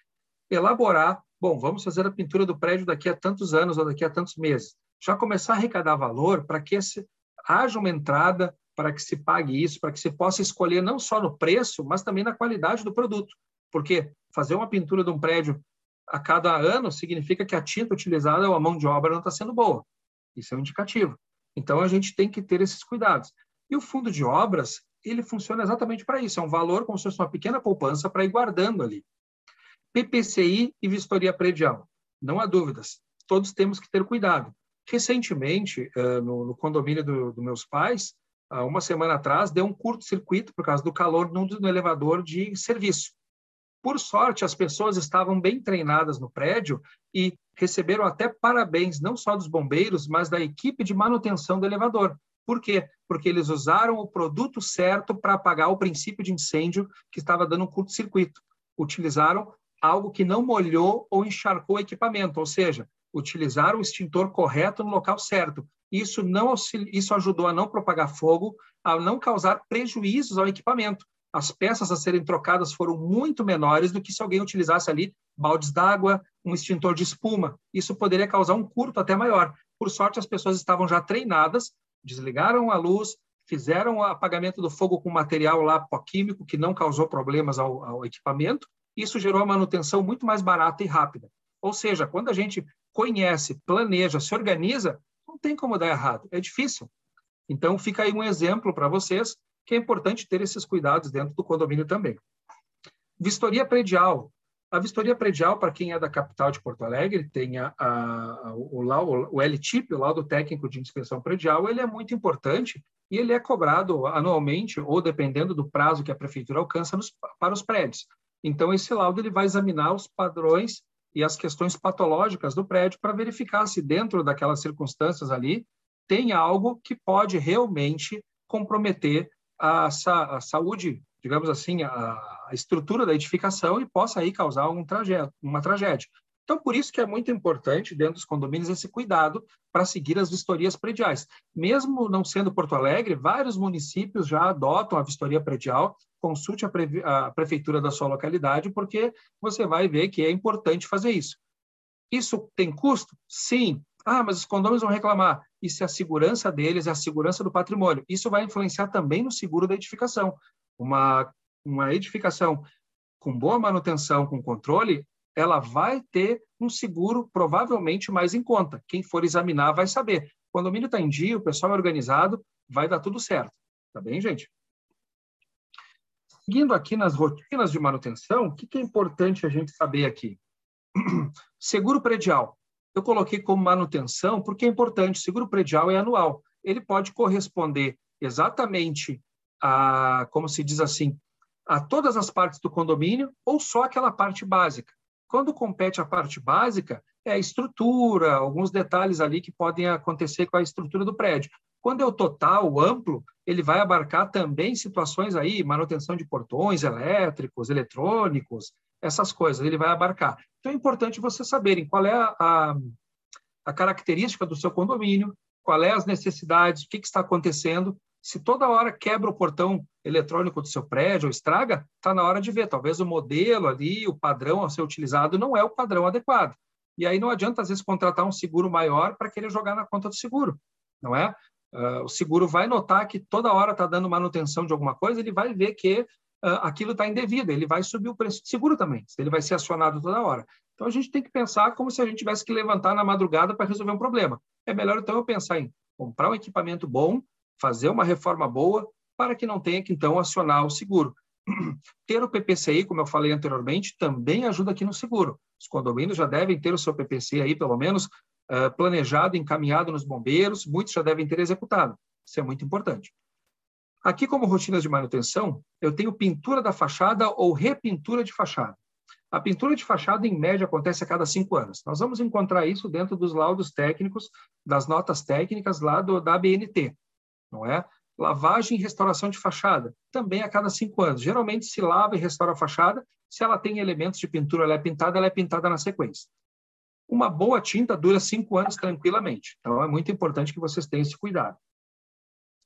Speaker 2: Elaborar, bom, vamos fazer a pintura do prédio daqui a tantos anos ou daqui a tantos meses. Já começar a arrecadar valor para que esse, haja uma entrada, para que se pague isso, para que se possa escolher não só no preço, mas também na qualidade do produto. Porque fazer uma pintura de um prédio a cada ano significa que a tinta utilizada ou a mão de obra não está sendo boa. Isso é um indicativo. Então, a gente tem que ter esses cuidados. E o fundo de obras, ele funciona exatamente para isso. É um valor como se fosse uma pequena poupança para ir guardando ali. PPCI e vistoria predial. Não há dúvidas. Todos temos que ter cuidado. Recentemente, no, no condomínio dos do meus pais, uma semana atrás, deu um curto-circuito por causa do calor no elevador de serviço. Por sorte, as pessoas estavam bem treinadas no prédio e receberam até parabéns, não só dos bombeiros, mas da equipe de manutenção do elevador. Por quê? Porque eles usaram o produto certo para apagar o princípio de incêndio que estava dando um curto-circuito. Utilizaram algo que não molhou ou encharcou o equipamento, ou seja, utilizaram o extintor correto no local certo. Isso não isso ajudou a não propagar fogo, a não causar prejuízos ao equipamento as peças a serem trocadas foram muito menores do que se alguém utilizasse ali baldes d'água, um extintor de espuma. Isso poderia causar um curto até maior. Por sorte, as pessoas estavam já treinadas, desligaram a luz, fizeram o apagamento do fogo com material lá pó-químico que não causou problemas ao, ao equipamento. Isso gerou uma manutenção muito mais barata e rápida. Ou seja, quando a gente conhece, planeja, se organiza, não tem como dar errado. É difícil. Então, fica aí um exemplo para vocês que é importante ter esses cuidados dentro do condomínio também. Vistoria predial. A vistoria predial, para quem é da capital de Porto Alegre, tem a, a, o, o, o LTIP, o laudo técnico de inspeção predial, ele é muito importante e ele é cobrado anualmente ou dependendo do prazo que a prefeitura alcança nos, para os prédios. Então, esse laudo ele vai examinar os padrões e as questões patológicas do prédio para verificar se dentro daquelas circunstâncias ali tem algo que pode realmente comprometer a, a saúde, digamos assim, a, a, estrutura da edificação e possa aí causar um trajeto, uma tragédia. Então, por isso que é muito importante, dentro dos condomínios, esse cuidado para seguir as vistorias prediais. Mesmo não sendo Porto Alegre, vários municípios já adotam a vistoria predial. Consulte a, pre a prefeitura da sua localidade, porque você vai ver que é importante fazer isso. Isso tem custo? Sim. Ah, mas os condomínios vão reclamar e se a segurança deles é a segurança do patrimônio. Isso vai influenciar também no seguro da edificação. Uma, uma edificação com boa manutenção, com controle, ela vai ter um seguro provavelmente mais em conta. Quem for examinar vai saber. Quando o condomínio está em dia, o pessoal é organizado, vai dar tudo certo. Tá bem, gente? Seguindo aqui nas rotinas de manutenção, o que é importante a gente saber aqui? Seguro predial eu coloquei como manutenção porque é importante. O seguro predial é anual. Ele pode corresponder exatamente a, como se diz assim, a todas as partes do condomínio ou só aquela parte básica. Quando compete a parte básica, é a estrutura, alguns detalhes ali que podem acontecer com a estrutura do prédio. Quando é o total, o amplo, ele vai abarcar também situações aí, manutenção de portões elétricos, eletrônicos, essas coisas, ele vai abarcar. Então é importante vocês saberem qual é a, a, a característica do seu condomínio, qual é as necessidades, o que, que, está acontecendo. Se toda hora quebra o portão eletrônico do seu prédio ou estraga, está na hora de ver. Talvez o modelo ali, o padrão a ser utilizado não é o padrão adequado. E aí não adianta, às vezes, contratar um seguro maior para querer jogar na conta do seguro, não é? Uh, o seguro vai notar que toda hora está dando manutenção de alguma coisa, ele vai ver que aquilo está indevido, ele vai subir o preço de seguro também, ele vai ser acionado toda hora. Então a gente tem que pensar como se a gente tivesse que levantar na madrugada para resolver um problema. É melhor então eu pensar em comprar um equipamento bom, fazer uma reforma boa, para que não tenha que então acionar o seguro. Ter o PPCI, como eu falei anteriormente, também ajuda aqui no seguro. Os condomínios já devem ter o seu PPC aí, pelo menos, planejado, encaminhado nos bombeiros, muitos já devem ter executado. Isso é muito importante. Aqui, como rotinas de manutenção, eu tenho pintura da fachada ou repintura de fachada. A pintura de fachada, em média, acontece a cada cinco anos. Nós vamos encontrar isso dentro dos laudos técnicos, das notas técnicas lá do, da ABNT, não é? Lavagem e restauração de fachada, também a cada cinco anos. Geralmente se lava e restaura a fachada. Se ela tem elementos de pintura, ela é pintada, ela é pintada na sequência. Uma boa tinta dura cinco anos tranquilamente. Então é muito importante que vocês tenham esse cuidado.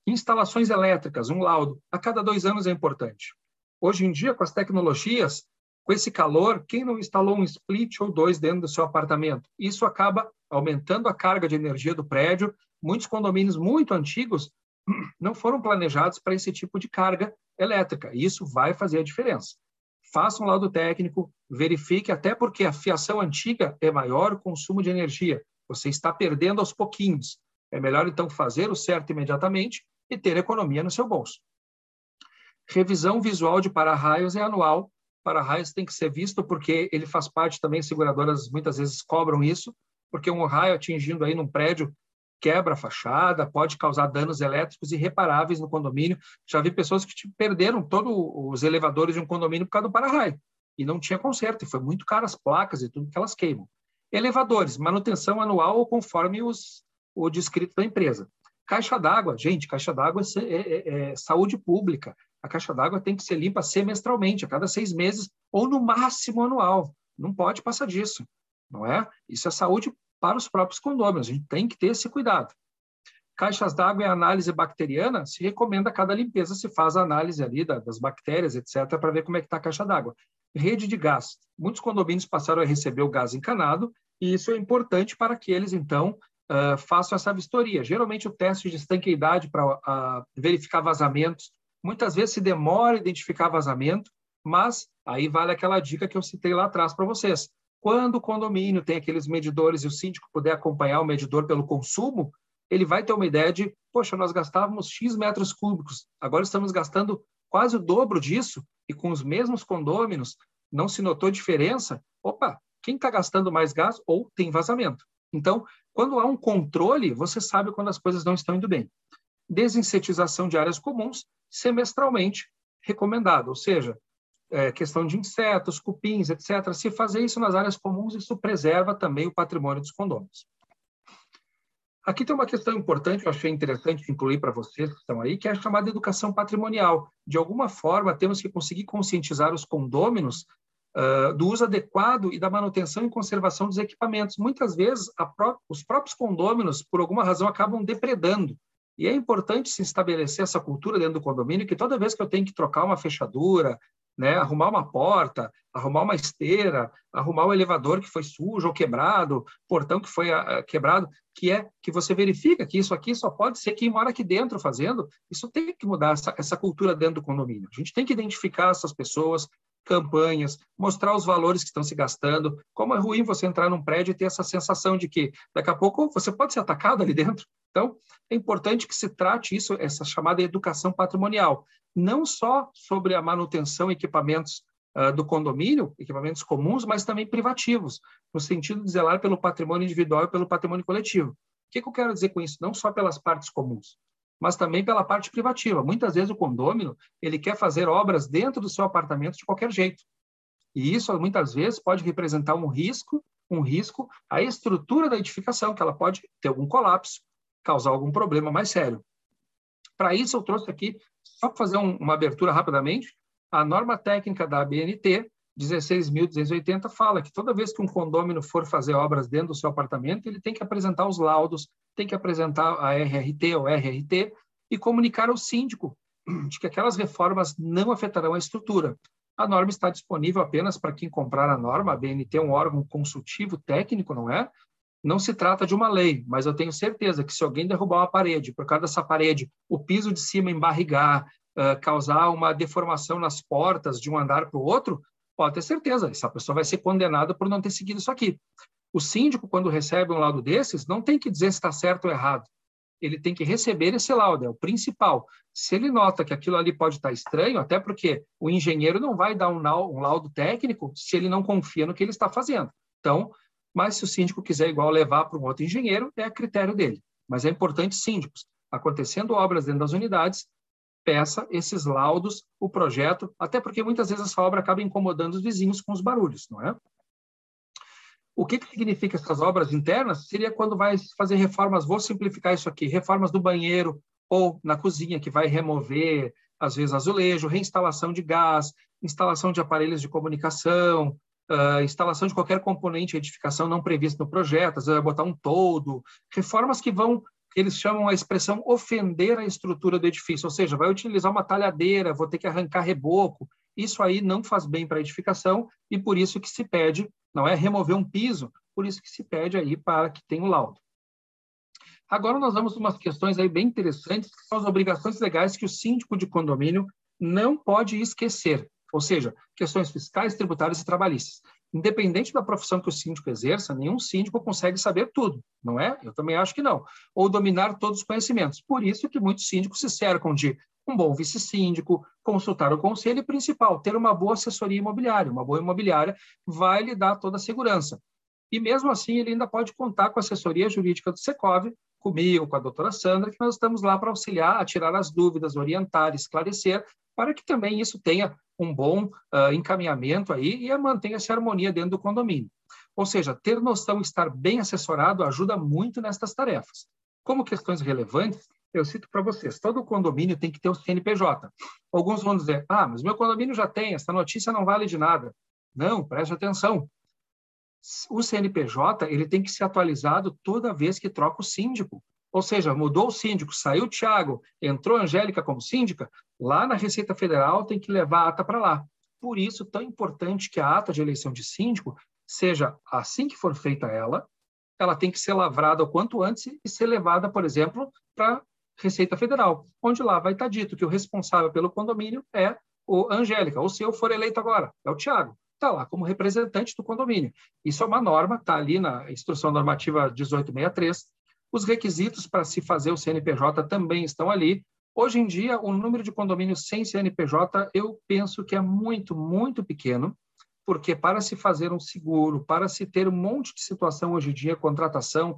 Speaker 2: Instalações elétricas, um laudo, a cada dois anos é importante. Hoje em dia, com as tecnologias, com esse calor, quem não instalou um split ou dois dentro do seu apartamento? Isso acaba aumentando a carga de energia do prédio. Muitos condomínios muito antigos não foram planejados para esse tipo de carga elétrica. Isso vai fazer a diferença. Faça um laudo técnico, verifique, até porque a fiação antiga é maior o consumo de energia. Você está perdendo aos pouquinhos. É melhor, então, fazer o certo imediatamente e ter economia no seu bolso. Revisão visual de para-raios é anual para-raios tem que ser visto porque ele faz parte também, seguradoras muitas vezes cobram isso, porque um raio atingindo aí num prédio quebra a fachada, pode causar danos elétricos irreparáveis no condomínio. Já vi pessoas que perderam todos os elevadores de um condomínio por causa do para-raio e não tinha conserto, e foi muito caro as placas e tudo que elas queimam. Elevadores, manutenção anual ou conforme os, o descrito da empresa. Caixa d'água, gente, caixa d'água é, é, é, saúde pública a caixa d'água tem que ser limpa semestralmente, a cada seis meses, ou no máximo anual. Não pode passar disso, não é? Isso é saúde para os próprios condôminos, a gente tem que ter esse cuidado. Caixas d'água e análise bacteriana, se recomenda a cada limpeza, se faz a análise ali das bactérias, etc., para ver como é que está a caixa d'água. Rede de gás. Muitos condomínios passaram a receber o gás encanado, e isso é importante para que eles, então, uh, façam essa vistoria. Geralmente, o teste de estanqueidade para uh, verificar vazamentos Muitas vezes se demora identificar vazamento, mas aí vale aquela dica que eu citei lá atrás para vocês. Quando o condomínio tem aqueles medidores e o síndico puder acompanhar o medidor pelo consumo, ele vai ter uma ideia de, poxa, nós gastávamos X metros cúbicos, agora estamos gastando quase o dobro disso, e com os mesmos condôminos não se notou diferença. Opa, quem está gastando mais gás ou tem vazamento? Então, quando há um controle, você sabe quando as coisas não estão indo bem. Desinsetização de áreas comuns semestralmente recomendado, ou seja, é, questão de insetos, cupins, etc. Se fazer isso nas áreas comuns, isso preserva também o patrimônio dos condôminos. Aqui tem uma questão importante, eu achei interessante incluir para vocês que estão aí, que é a chamada educação patrimonial. De alguma forma, temos que conseguir conscientizar os condôminos uh, do uso adequado e da manutenção e conservação dos equipamentos. Muitas vezes, pró os próprios condôminos, por alguma razão, acabam depredando e é importante se estabelecer essa cultura dentro do condomínio que toda vez que eu tenho que trocar uma fechadura, né, arrumar uma porta, arrumar uma esteira, arrumar o elevador que foi sujo ou quebrado, portão que foi uh, quebrado, que é que você verifica que isso aqui só pode ser quem mora aqui dentro fazendo. Isso tem que mudar essa, essa cultura dentro do condomínio. A gente tem que identificar essas pessoas, campanhas, mostrar os valores que estão se gastando. Como é ruim você entrar num prédio e ter essa sensação de que daqui a pouco você pode ser atacado ali dentro. Então, é importante que se trate isso, essa chamada educação patrimonial, não só sobre a manutenção e equipamentos uh, do condomínio, equipamentos comuns, mas também privativos, no sentido de zelar pelo patrimônio individual e pelo patrimônio coletivo. O que eu quero dizer com isso? Não só pelas partes comuns, mas também pela parte privativa. Muitas vezes o condômino ele quer fazer obras dentro do seu apartamento de qualquer jeito. E isso muitas vezes pode representar um risco, um risco à estrutura da edificação, que ela pode ter algum colapso, causar algum problema mais sério. Para isso eu trouxe aqui só para fazer um, uma abertura rapidamente, a norma técnica da ABNT 16.280 fala que toda vez que um condômino for fazer obras dentro do seu apartamento, ele tem que apresentar os laudos, tem que apresentar a RRT ou RRT e comunicar ao síndico de que aquelas reformas não afetarão a estrutura. A norma está disponível apenas para quem comprar a norma. A BNT é um órgão consultivo técnico, não é? Não se trata de uma lei, mas eu tenho certeza que se alguém derrubar uma parede, por causa dessa parede, o piso de cima embarrigar, uh, causar uma deformação nas portas de um andar para o outro, pode ter certeza, essa pessoa vai ser condenada por não ter seguido isso aqui. O síndico, quando recebe um laudo desses, não tem que dizer se está certo ou errado. Ele tem que receber esse laudo, é o principal. Se ele nota que aquilo ali pode estar estranho, até porque o engenheiro não vai dar um laudo técnico se ele não confia no que ele está fazendo. Então, mas se o síndico quiser igual levar para um outro engenheiro, é a critério dele. Mas é importante, síndicos, acontecendo obras dentro das unidades, peça esses laudos, o projeto, até porque muitas vezes essa obra acaba incomodando os vizinhos com os barulhos, não é? O que, que significa essas obras internas? Seria quando vai fazer reformas, vou simplificar isso aqui, reformas do banheiro, ou na cozinha, que vai remover, às vezes, azulejo, reinstalação de gás, instalação de aparelhos de comunicação, uh, instalação de qualquer componente de edificação não previsto no projeto, às vezes vai botar um todo, reformas que vão, eles chamam a expressão ofender a estrutura do edifício, ou seja, vai utilizar uma talhadeira, vou ter que arrancar reboco, isso aí não faz bem para a edificação e por isso que se pede, não é remover um piso, por isso que se pede aí para que tenha o laudo. Agora nós vamos umas questões aí bem interessantes, que são as obrigações legais que o síndico de condomínio não pode esquecer ou seja, questões fiscais, tributárias e trabalhistas. Independente da profissão que o síndico exerça, nenhum síndico consegue saber tudo, não é? Eu também acho que não. Ou dominar todos os conhecimentos. Por isso que muitos síndicos se cercam de um bom vice-síndico, consultar o conselho e, principal, ter uma boa assessoria imobiliária. Uma boa imobiliária vai lhe dar toda a segurança. E mesmo assim, ele ainda pode contar com a assessoria jurídica do Secov, comigo, com a doutora Sandra, que nós estamos lá para auxiliar a tirar as dúvidas, orientar, esclarecer, para que também isso tenha um bom uh, encaminhamento aí e mantenha-se harmonia dentro do condomínio. Ou seja, ter noção estar bem assessorado ajuda muito nestas tarefas. Como questões relevantes, eu cito para vocês, todo condomínio tem que ter o CNPJ. Alguns vão dizer, ah, mas meu condomínio já tem, essa notícia não vale de nada. Não, preste atenção. O CNPJ ele tem que ser atualizado toda vez que troca o síndico. Ou seja, mudou o síndico, saiu o Tiago, entrou a Angélica como síndica, lá na Receita Federal tem que levar a ata para lá. Por isso, tão importante que a ata de eleição de síndico seja, assim que for feita ela, ela tem que ser lavrada o quanto antes e ser levada, por exemplo, para Receita Federal, onde lá vai estar dito que o responsável pelo condomínio é o Angélica, ou se eu for eleito agora, é o Tiago. Está lá como representante do condomínio. Isso é uma norma, está ali na Instrução Normativa 1863, os requisitos para se fazer o CNPJ também estão ali. Hoje em dia, o número de condomínios sem CNPJ, eu penso que é muito, muito pequeno, porque para se fazer um seguro, para se ter um monte de situação hoje em dia, contratação,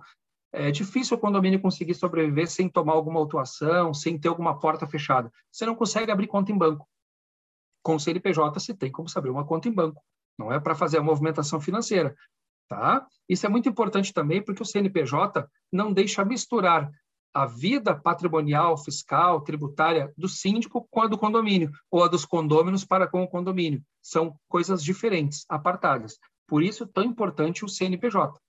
Speaker 2: é difícil o condomínio conseguir sobreviver sem tomar alguma autuação, sem ter alguma porta fechada. Você não consegue abrir conta em banco. Com o CNPJ, se tem como abrir uma conta em banco. Não é para fazer a movimentação financeira. Tá? Isso é muito importante também porque o CNPJ não deixa misturar a vida patrimonial, fiscal, tributária do síndico com a do condomínio, ou a dos condôminos para com o condomínio. São coisas diferentes, apartadas. Por isso, tão importante o CNPJ.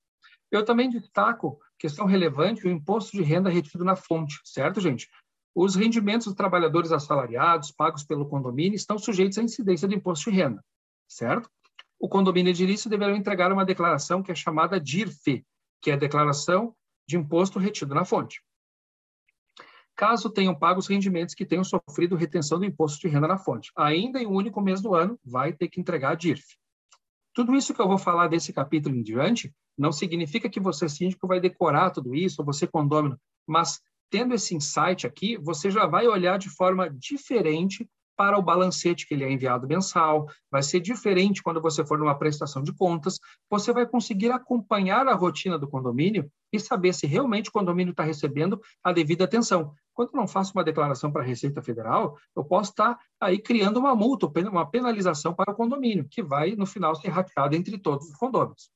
Speaker 2: Eu também destaco, questão relevante, o imposto de renda retido na fonte, certo, gente? Os rendimentos dos trabalhadores assalariados pagos pelo condomínio estão sujeitos à incidência do imposto de renda, certo? o condomínio edilício deverá entregar uma declaração que é chamada DIRF, que é a Declaração de Imposto Retido na Fonte. Caso tenham pago os rendimentos que tenham sofrido retenção do imposto de renda na fonte, ainda em um único mês do ano, vai ter que entregar a DIRF. Tudo isso que eu vou falar desse capítulo em diante não significa que você, síndico, vai decorar tudo isso, ou você, condômino, mas tendo esse insight aqui, você já vai olhar de forma diferente para o balancete que ele é enviado mensal, vai ser diferente quando você for numa prestação de contas, você vai conseguir acompanhar a rotina do condomínio e saber se realmente o condomínio está recebendo a devida atenção. Quando eu não faço uma declaração para a Receita Federal, eu posso estar aí criando uma multa, uma penalização para o condomínio, que vai, no final, ser rateada entre todos os condôminos.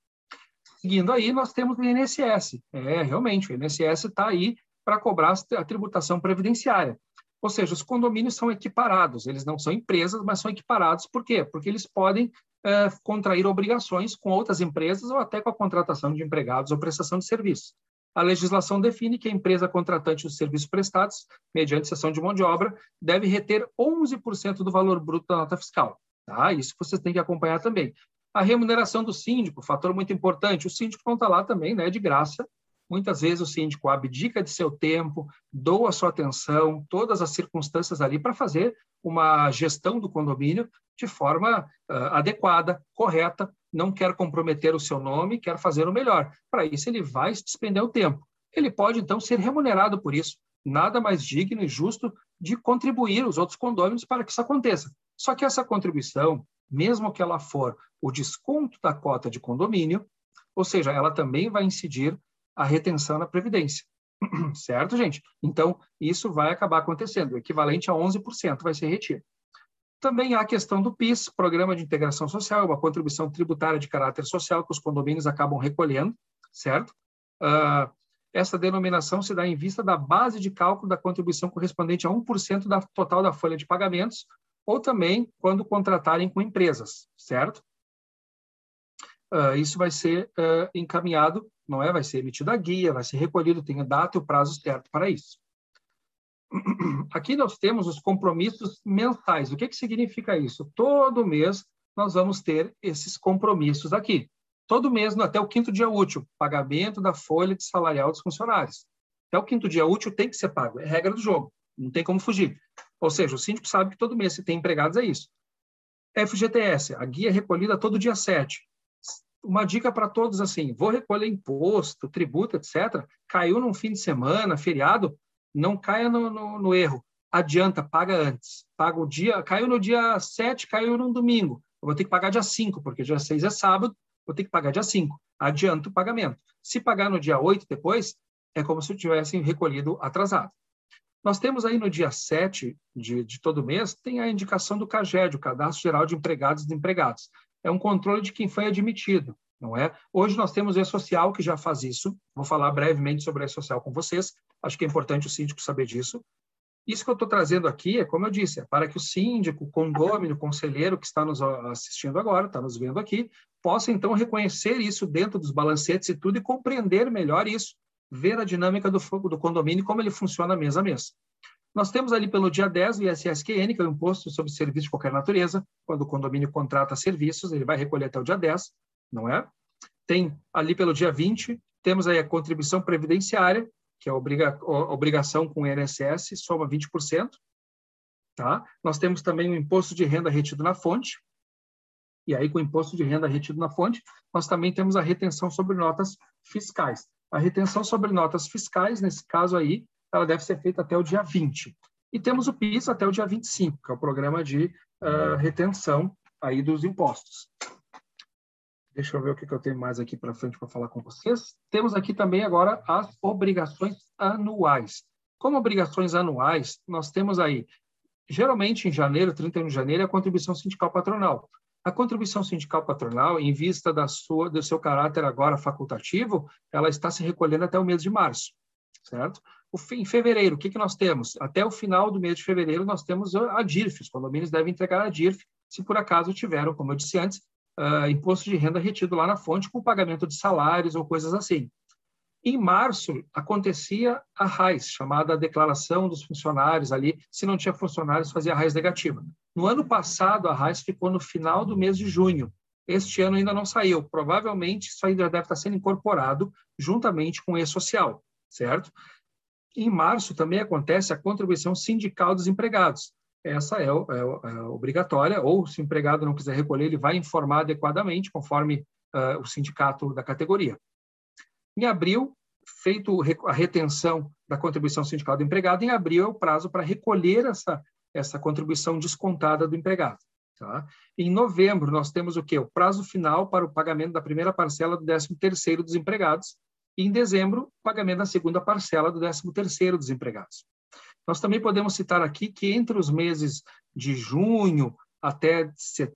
Speaker 2: Seguindo aí, nós temos o INSS. É, realmente, o INSS está aí para cobrar a tributação previdenciária. Ou seja, os condomínios são equiparados, eles não são empresas, mas são equiparados. Por quê? Porque eles podem é, contrair obrigações com outras empresas ou até com a contratação de empregados ou prestação de serviços. A legislação define que a empresa contratante dos serviços prestados, mediante cessão de mão de obra, deve reter 11% do valor bruto da nota fiscal. Tá? Isso vocês têm que acompanhar também. A remuneração do síndico, fator muito importante. O síndico não está lá também né, de graça, Muitas vezes o síndico abdica de seu tempo, doa sua atenção, todas as circunstâncias ali para fazer uma gestão do condomínio de forma uh, adequada, correta, não quer comprometer o seu nome, quer fazer o melhor. Para isso, ele vai despender o tempo. Ele pode, então, ser remunerado por isso. Nada mais digno e justo de contribuir os outros condôminos para que isso aconteça. Só que essa contribuição, mesmo que ela for o desconto da cota de condomínio, ou seja, ela também vai incidir a retenção na Previdência. certo, gente? Então, isso vai acabar acontecendo. O equivalente a 11% vai ser retido. Também há a questão do PIS, Programa de Integração Social, uma contribuição tributária de caráter social que os condomínios acabam recolhendo, certo? Uh, essa denominação se dá em vista da base de cálculo da contribuição correspondente a 1% da total da folha de pagamentos, ou também quando contratarem com empresas, certo? Uh, isso vai ser uh, encaminhado, não é? Vai ser emitido a guia, vai ser recolhido, tem a data e o prazo certo para isso. Aqui nós temos os compromissos mensais. O que, que significa isso? Todo mês nós vamos ter esses compromissos aqui. Todo mês, até o quinto dia útil, pagamento da folha de salarial dos funcionários. Até o quinto dia útil tem que ser pago, é regra do jogo, não tem como fugir. Ou seja, o síndico sabe que todo mês se tem empregados é isso. FGTS, a guia é recolhida todo dia 7. Uma dica para todos assim, vou recolher imposto, tributo, etc. Caiu num fim de semana, feriado, não caia no, no, no erro. Adianta, paga antes. Paga o dia, caiu no dia 7, caiu no domingo. Eu vou ter que pagar dia 5, porque dia 6 é sábado, vou ter que pagar dia 5. Adianta o pagamento. Se pagar no dia 8 depois, é como se eu tivesse recolhido atrasado. Nós temos aí no dia 7 de, de todo mês, tem a indicação do CAGED, o Cadastro Geral de Empregados e Desempregados. É um controle de quem foi admitido, não é? Hoje nós temos E-Social que já faz isso. Vou falar brevemente sobre o E-Social com vocês. Acho que é importante o síndico saber disso. Isso que eu estou trazendo aqui é, como eu disse, é para que o síndico, condômino, conselheiro que está nos assistindo agora, está nos vendo aqui, possa então reconhecer isso dentro dos balancetes e tudo e compreender melhor isso, ver a dinâmica do, do condomínio como ele funciona mês a mês. Nós temos ali pelo dia 10 o ISSQN, que é o Imposto sobre Serviços de Qualquer Natureza. Quando o condomínio contrata serviços, ele vai recolher até o dia 10, não é? Tem ali pelo dia 20, temos aí a contribuição previdenciária, que é a, obriga, a obrigação com o INSS, soma 20%. Tá? Nós temos também o imposto de renda retido na fonte, e aí com o imposto de renda retido na fonte, nós também temos a retenção sobre notas fiscais. A retenção sobre notas fiscais, nesse caso aí, ela deve ser feita até o dia 20. E temos o PIS até o dia 25, que é o programa de uh, retenção aí dos impostos. Deixa eu ver o que, que eu tenho mais aqui para frente para falar com vocês. Temos aqui também agora as obrigações anuais. Como obrigações anuais, nós temos aí, geralmente em janeiro, 31 de janeiro, a contribuição sindical patronal. A contribuição sindical patronal, em vista da sua, do seu caráter agora facultativo, ela está se recolhendo até o mês de março, certo? Em fevereiro, o que, que nós temos? Até o final do mês de fevereiro, nós temos a DIRF. Os condomínios devem entregar a DIRF, se por acaso tiveram, como eu disse antes, uh, imposto de renda retido lá na fonte com pagamento de salários ou coisas assim. Em março, acontecia a RAIS, chamada Declaração dos Funcionários ali. Se não tinha funcionários, fazia a RAIS negativa. No ano passado, a RAIS ficou no final do mês de junho. Este ano ainda não saiu. Provavelmente, isso ainda deve estar sendo incorporado juntamente com o E-Social, certo? Em março, também acontece a contribuição sindical dos empregados essa é, é, é, obrigatória, ou se o empregado não quiser recolher, ele vai informar adequadamente, conforme uh, o sindicato da categoria. Em abril, feito a retenção da contribuição sindical do empregado, em abril é o prazo para recolher essa, essa contribuição descontada do empregado. Tá? Em novembro, nós temos o quê? O prazo final para o pagamento da primeira parcela do 13º dos empregados, e em dezembro, o pagamento da segunda parcela do 13º dos empregados. Nós também podemos citar aqui que entre os meses de junho até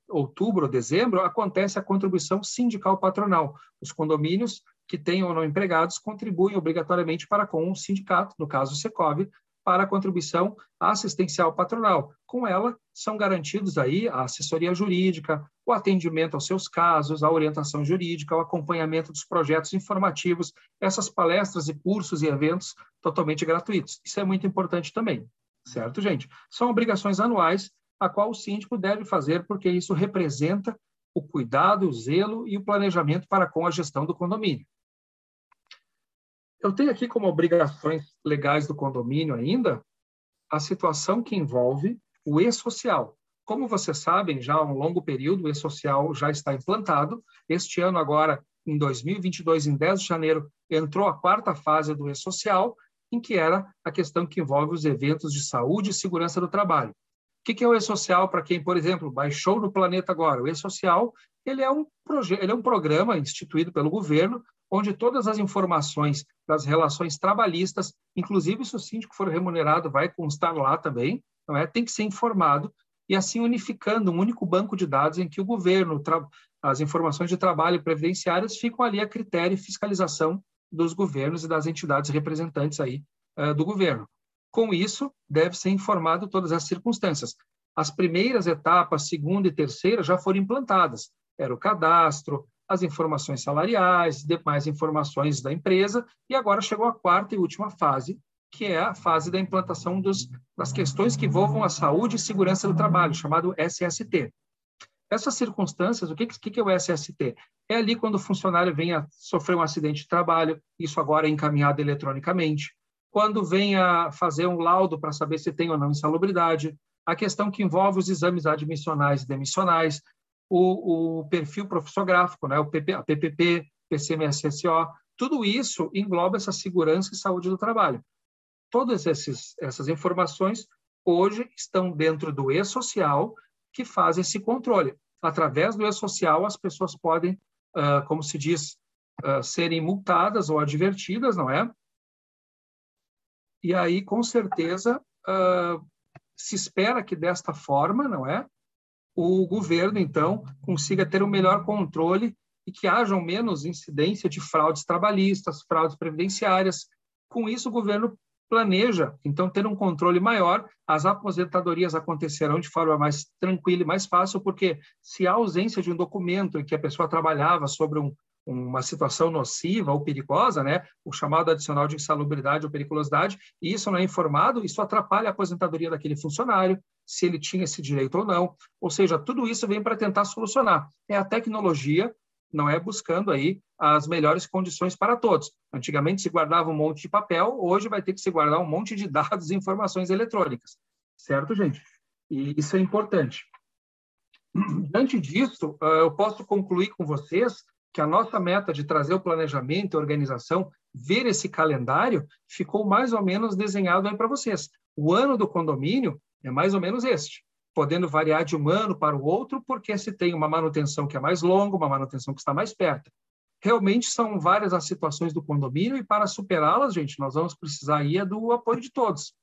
Speaker 2: outubro ou dezembro acontece a contribuição sindical patronal. Os condomínios que tenham ou não empregados contribuem obrigatoriamente para com o sindicato, no caso o Secov, para a contribuição assistencial patronal. Com ela, são garantidos aí a assessoria jurídica, o atendimento aos seus casos, a orientação jurídica, o acompanhamento dos projetos informativos, essas palestras e cursos e eventos totalmente gratuitos. Isso é muito importante também, certo, gente? São obrigações anuais a qual o síndico deve fazer porque isso representa o cuidado, o zelo e o planejamento para com a gestão do condomínio. Eu tenho aqui como obrigações legais do condomínio ainda a situação que envolve o e-social. Como vocês sabem, já há um longo período, o e-social já está implantado. Este ano, agora, em 2022, em 10 de janeiro, entrou a quarta fase do e-social, em que era a questão que envolve os eventos de saúde e segurança do trabalho. O que é o e-social para quem, por exemplo, baixou no planeta agora? O e-social ele é um ele é um programa instituído pelo governo onde todas as informações das relações trabalhistas, inclusive se o síndico for remunerado, vai constar lá também, não é? Tem que ser informado e assim unificando um único banco de dados em que o governo, as informações de trabalho previdenciárias ficam ali a critério e fiscalização dos governos e das entidades representantes aí uh, do governo. Com isso, deve ser informado todas as circunstâncias. As primeiras etapas, segunda e terceira, já foram implantadas. Era o cadastro, as informações salariais, demais informações da empresa, e agora chegou a quarta e última fase, que é a fase da implantação dos, das questões que envolvam a saúde e segurança do trabalho, chamado SST. Essas circunstâncias, o que, que é o SST? É ali quando o funcionário vem a sofrer um acidente de trabalho, isso agora é encaminhado eletronicamente. Quando vem a fazer um laudo para saber se tem ou não insalubridade, a questão que envolve os exames admissionais e demissionais, o, o perfil profissográfico, né, o PP, a PPP, PCMSSO, tudo isso engloba essa segurança e saúde do trabalho. Todas esses, essas informações hoje estão dentro do e-social, que faz esse controle. Através do e-social, as pessoas podem, uh, como se diz, uh, serem multadas ou advertidas, não é? E aí, com certeza, uh, se espera que desta forma, não é? O governo, então, consiga ter um melhor controle e que haja menos incidência de fraudes trabalhistas, fraudes previdenciárias. Com isso, o governo planeja, então, ter um controle maior. As aposentadorias acontecerão de forma mais tranquila e mais fácil, porque se há ausência de um documento em que a pessoa trabalhava sobre um, uma situação nociva ou perigosa, né, o chamado adicional de insalubridade ou periculosidade, e isso não é informado, isso atrapalha a aposentadoria daquele funcionário, se ele tinha esse direito ou não. Ou seja, tudo isso vem para tentar solucionar. É a tecnologia não é buscando aí as melhores condições para todos. Antigamente se guardava um monte de papel, hoje vai ter que se guardar um monte de dados e informações eletrônicas. Certo, gente? E isso é importante. Diante disso, ah, eu posso concluir com vocês que a nossa meta de trazer o planejamento e organização, ver esse calendário, ficou mais ou menos desenhado aí para vocês. O ano do condomínio é mais ou menos este podendo variar de um ano para o outro, porque se tem uma manutenção que é mais longa, uma manutenção que está mais perto. Realmente são várias as situações do condomínio e para superá-las, gente, nós vamos precisar aí é do apoio de todos.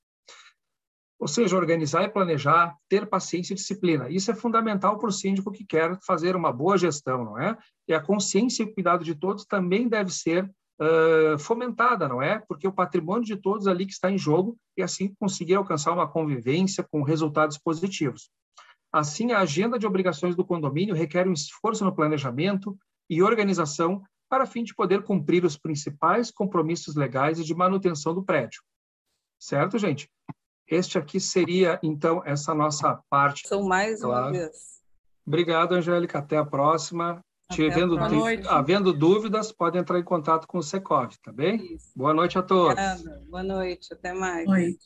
Speaker 2: Ou seja, organizar e planejar, ter paciência e disciplina. Isso é fundamental para o síndico que quer fazer uma boa gestão, não é? E a consciência e o cuidado de todos também deve ser uh, fomentada, não é? Porque o patrimônio de todos ali que está em jogo e assim conseguir alcançar uma convivência com resultados positivos. Assim, a agenda de obrigações do condomínio requer um esforço no planejamento e organização para fim de poder cumprir os principais compromissos legais e de manutenção do prédio. Certo, gente? Este aqui seria, então, essa nossa parte.
Speaker 1: São mais claro. uma vez.
Speaker 2: Obrigado, Angélica. Até a próxima. Havendo, havendo dúvidas, pode entrar em contato com o Secov, tá bem? Isso. Boa noite a todos.
Speaker 1: Obrigada. Boa noite, até mais. Boa noite.